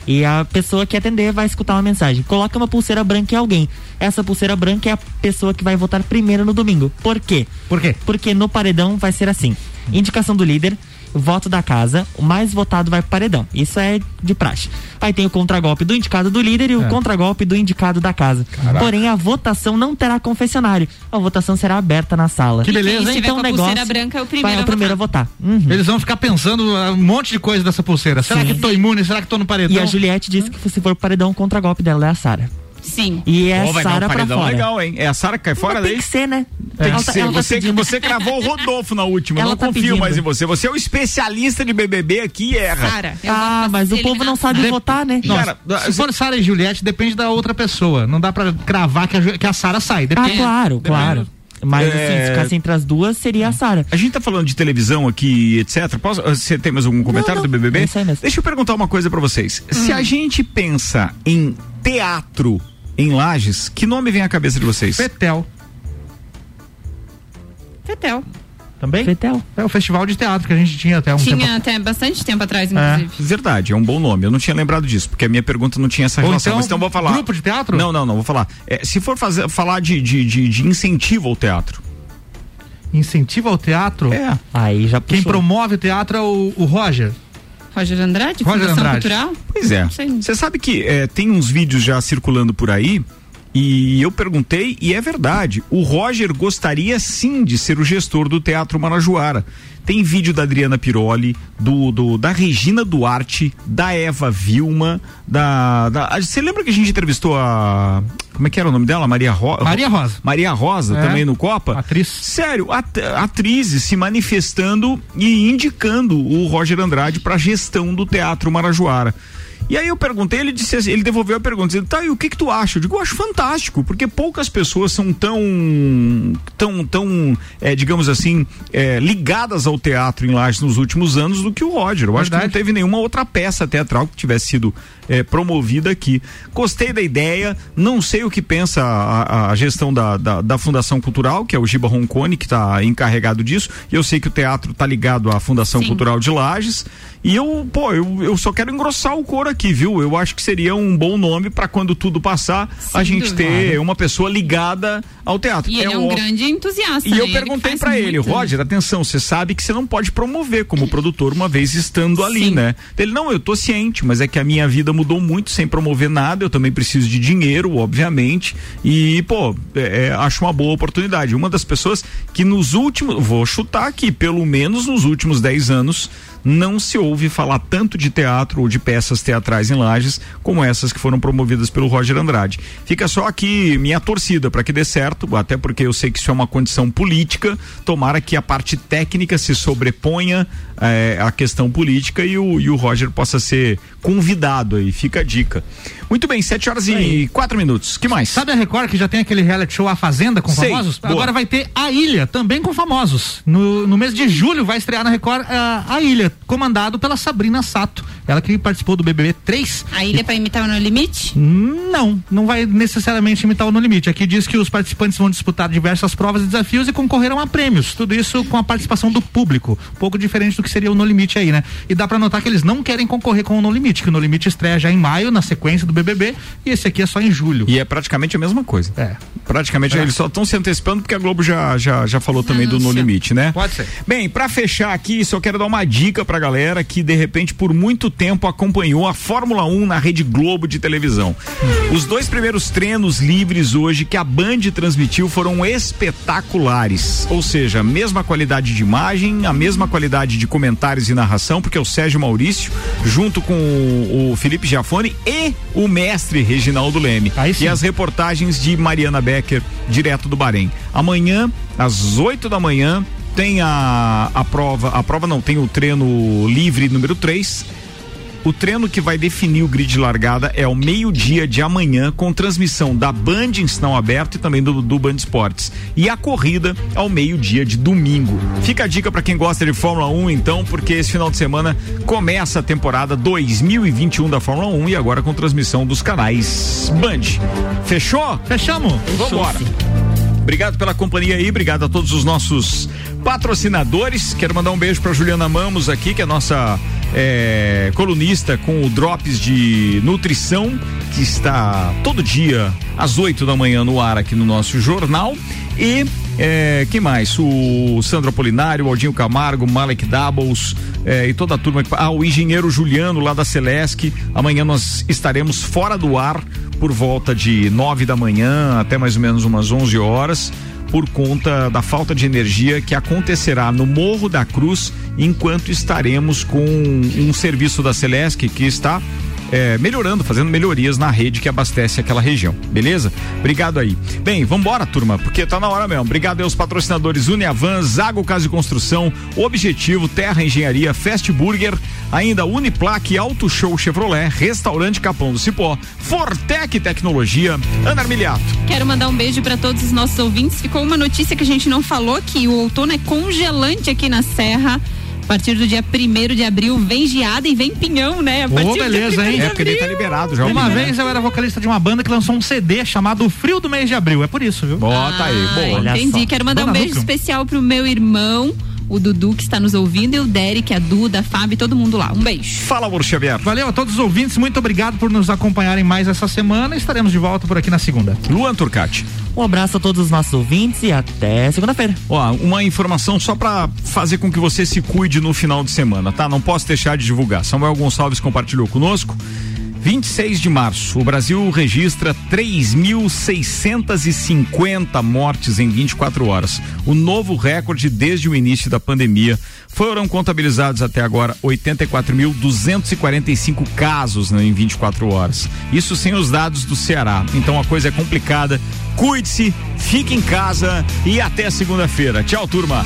E a pessoa que atender vai escutar uma mensagem. Coloca uma pulseira branca em alguém. Essa pulseira branca é a pessoa que vai votar primeiro no domingo. Por quê? Por quê? Porque no paredão vai ser assim: indicação do líder, voto da casa, o mais votado vai pro paredão. Isso é de praxe. Aí tem o contragolpe do indicado do líder e o É. contragolpe do indicado da casa. Caraca. Porém, a votação não terá confessionário. A votação será aberta na sala. Que beleza, estiver Então o a negócio pulseira branca é o vai primeiro o a primeiro a votar. Uhum. Eles vão ficar pensando um monte de coisa dessa pulseira. Será que tô imune? Será que tô no paredão? E a Juliette disse que se for paredão, o contragolpe dela é a Sara. Sim. E é Pô, vai dar um Sara pra paredão fora. legal, hein? É a Sara que cai fora Mas daí? Tem que ser, né? Tem Ela que tá- ser. tá Você, pedindo. você cravou o Rodolfo na última. Eu não tá confio pedindo. mais em você. Você é o especialista de BBB aqui e erra. Sara. Ah, mas o povo não sabe votar, né? Não, Cara, se for Sara e Juliette, depende da outra pessoa. Não dá pra cravar que a, que a Sara sai. Ah, Depende. claro, claro. Mas É. assim, se ficasse entre as duas, seria a Sara. A gente tá falando de televisão aqui, etc. Posso, você tem mais algum comentário do BBB? é isso aí mesmo. Deixa eu perguntar uma coisa pra vocês. Hum. Se a gente pensa em teatro em Lages, que nome vem à cabeça de vocês? Fetel. Fetel. Também? Fetel. É o festival de teatro que a gente tinha até um tempo. Tinha até bastante tempo atrás, inclusive. Verdade, é um bom nome. Eu não tinha lembrado disso, porque a minha pergunta não tinha essa Ou relação. então, mas então vou falar. grupo de teatro? Não, não, não, vou falar. É, se for fazer, falar de, de, de, de incentivo ao teatro. Incentiva ao teatro? É. Aí já Quem puxou. promove o teatro é o, o Roger. Roger Andrade, Roger Andrade. Cultural? Pois é. Você sabe que é, tem uns vídeos já circulando por aí e eu perguntei e é verdade. O Roger gostaria sim de ser o gestor do Teatro Marajoara. Tem vídeo da Adriana Piroli, do, do- da Regina Duarte, da Eva Vilma, da, da- a- Você lembra que a gente entrevistou a. Como é que era o nome dela? Maria Rosa. Maria Rosa. Maria Rosa, É. também no Copa. Atriz. Sério, at- atrizes se manifestando e indicando o Roger Andrade para gestão do Teatro Marajoara. E aí eu perguntei, ele disse assim, ele devolveu a pergunta, dizendo, tá, e o que que tu acha? Eu digo, eu acho fantástico, porque poucas pessoas são tão, tão, tão, é, digamos assim, é, ligadas ao teatro em Lages nos últimos anos do que o Roger. Eu acho que não Verdade. teve nenhuma outra peça teatral que tivesse sido é, promovida aqui. Gostei da ideia, não sei o que pensa a, a gestão da, da, da Fundação Cultural, que é o Giba Roncone, que está encarregado disso, e eu sei que o teatro está ligado à Fundação Sim. Cultural de Lages, e eu, pô, eu, eu só quero engrossar o couro aqui, viu? Eu acho que seria um bom nome para quando tudo passar, a Sem gente ter uma pessoa ligada ao teatro. E ele é um ó- grande entusiasta. e né? eu Ele perguntei faz pra ele, muito. Roger, atenção, você sabe que você não pode promover como produtor uma vez estando ali, Sim. né? Ele, não, eu tô ciente, mas é que a minha vida mudou muito sem promover nada, eu também preciso de dinheiro, obviamente, e, pô, é, é, acho uma boa oportunidade. Uma das pessoas que nos últimos, vou chutar aqui, pelo menos nos últimos 10 anos, não se ouve falar tanto de teatro ou de peças teatrais em Lages como essas que foram promovidas pelo Roger Andrade. Fica só aqui minha torcida para que dê certo, até porque eu sei que isso é uma condição política. Tomara que a parte técnica se sobreponha eh, à questão política e o, e o Roger possa ser convidado aí. Fica a dica. Muito bem, 7 horas e 4 minutos. que mais? Sabe a Record que já tem aquele reality show A Fazenda com Sei, famosos? boa. Agora vai ter A Ilha, também com famosos. No, no mês de julho vai estrear na Record ah, A Ilha, comandado pela Sabrina Sato. Ela que participou do BBB 3. A ilha pra imitar o No Limite? Não, não vai necessariamente imitar o No Limite. Aqui diz que os participantes vão disputar diversas provas e desafios e concorrerão a prêmios. Tudo isso com a participação do público. Um pouco diferente do que seria o No Limite aí, né? E dá pra notar que eles não querem concorrer com o No Limite, que o No Limite estreia já em maio, na sequência do BBB, e esse aqui é só em julho. E é praticamente a mesma coisa. É. Praticamente É. eles só estão se antecipando porque a Globo já, já, já falou também do No Limite, né? Pode ser. Bem, pra fechar aqui, só quero dar uma dica pra galera que de repente por muito tempo acompanhou a Fórmula 1 na Rede Globo de televisão. Os dois primeiros treinos livres hoje que a Band transmitiu foram espetaculares. Ou seja, a mesma qualidade de imagem, a mesma qualidade de comentários e narração, porque é o Sérgio Maurício, junto com o, o Felipe Giafone e o mestre Reginaldo Leme. E as reportagens de Mariana Becker, direto do Bahrein. Amanhã, às 8 da manhã, tem a, a prova, a prova não, tem o treino livre número 3. O treino que vai definir o grid de largada é ao meio-dia de amanhã, com transmissão da Band em sinal aberto e também do, do Band Esportes. E a corrida ao meio-dia de domingo. Fica a dica para quem gosta de Fórmula 1, então, porque esse final de semana começa a temporada 2021 da Fórmula 1 e agora com transmissão dos canais Band. Fechou? Fechamos. Vambora. Obrigado pela companhia aí, obrigado a todos os nossos patrocinadores. Quero mandar um beijo para Juliana Mamos aqui, que é nossa é, colunista com o Drops de Nutrição, que está todo dia às 8 da manhã no ar aqui no nosso jornal. E é, quem mais? O Sandro Apolinário, o Aldinho Camargo, Malek Doubles é, e toda a turma. Ah, o engenheiro Juliano lá da Celesc. Amanhã nós estaremos fora do ar por volta de nove da manhã até mais ou menos umas 11 horas por conta da falta de energia que acontecerá no Morro da Cruz enquanto estaremos com um serviço da Celesc que está é, melhorando, fazendo melhorias na rede que abastece aquela região, beleza? Obrigado aí. Bem, vambora, turma, porque tá na hora mesmo. Obrigado aos patrocinadores Uniavan, Zago Casa de Construção, Objetivo, Terra Engenharia, Fast Burger, ainda Uniplaque, Auto Show Chevrolet, Restaurante Capão do Cipó, Fortec Tecnologia, Ana Armiliato. Quero mandar um beijo para todos os nossos ouvintes. Ficou uma notícia que a gente não falou que o outono é congelante aqui na Serra. A partir do dia 1 de abril vem geada e vem pinhão, né? A partir beleza, hein? É porque ele tá liberado já. Uma vez eu era vocalista de uma banda que lançou um CD chamado Frio do Mês de Abril. É por isso, viu? Bota aí, boa. Ah, Entendi. Quero mandar um beijo especial pro meu irmão, o Dudu, que está nos ouvindo, e o Derek, a Duda, a Fábio, todo mundo lá. Um beijo. Fala, Xavier. Valeu a todos os ouvintes, muito obrigado por nos acompanharem mais essa semana. Estaremos de volta por aqui na segunda. Luan Turcati. Um abraço a todos os nossos ouvintes e até segunda-feira. Ó, uma informação só para fazer com que você se cuide no final de semana, tá? Não posso deixar de divulgar. Samuel Gonçalves compartilhou conosco. 26 de março, o Brasil registra 3.650 mortes em 24 horas. O novo recorde desde o início da pandemia. Foram contabilizados até agora 84.245 casos né, em 24 horas. Isso sem os dados do Ceará. Então a coisa é complicada. Cuide-se, fique em casa e até segunda-feira. Tchau, turma.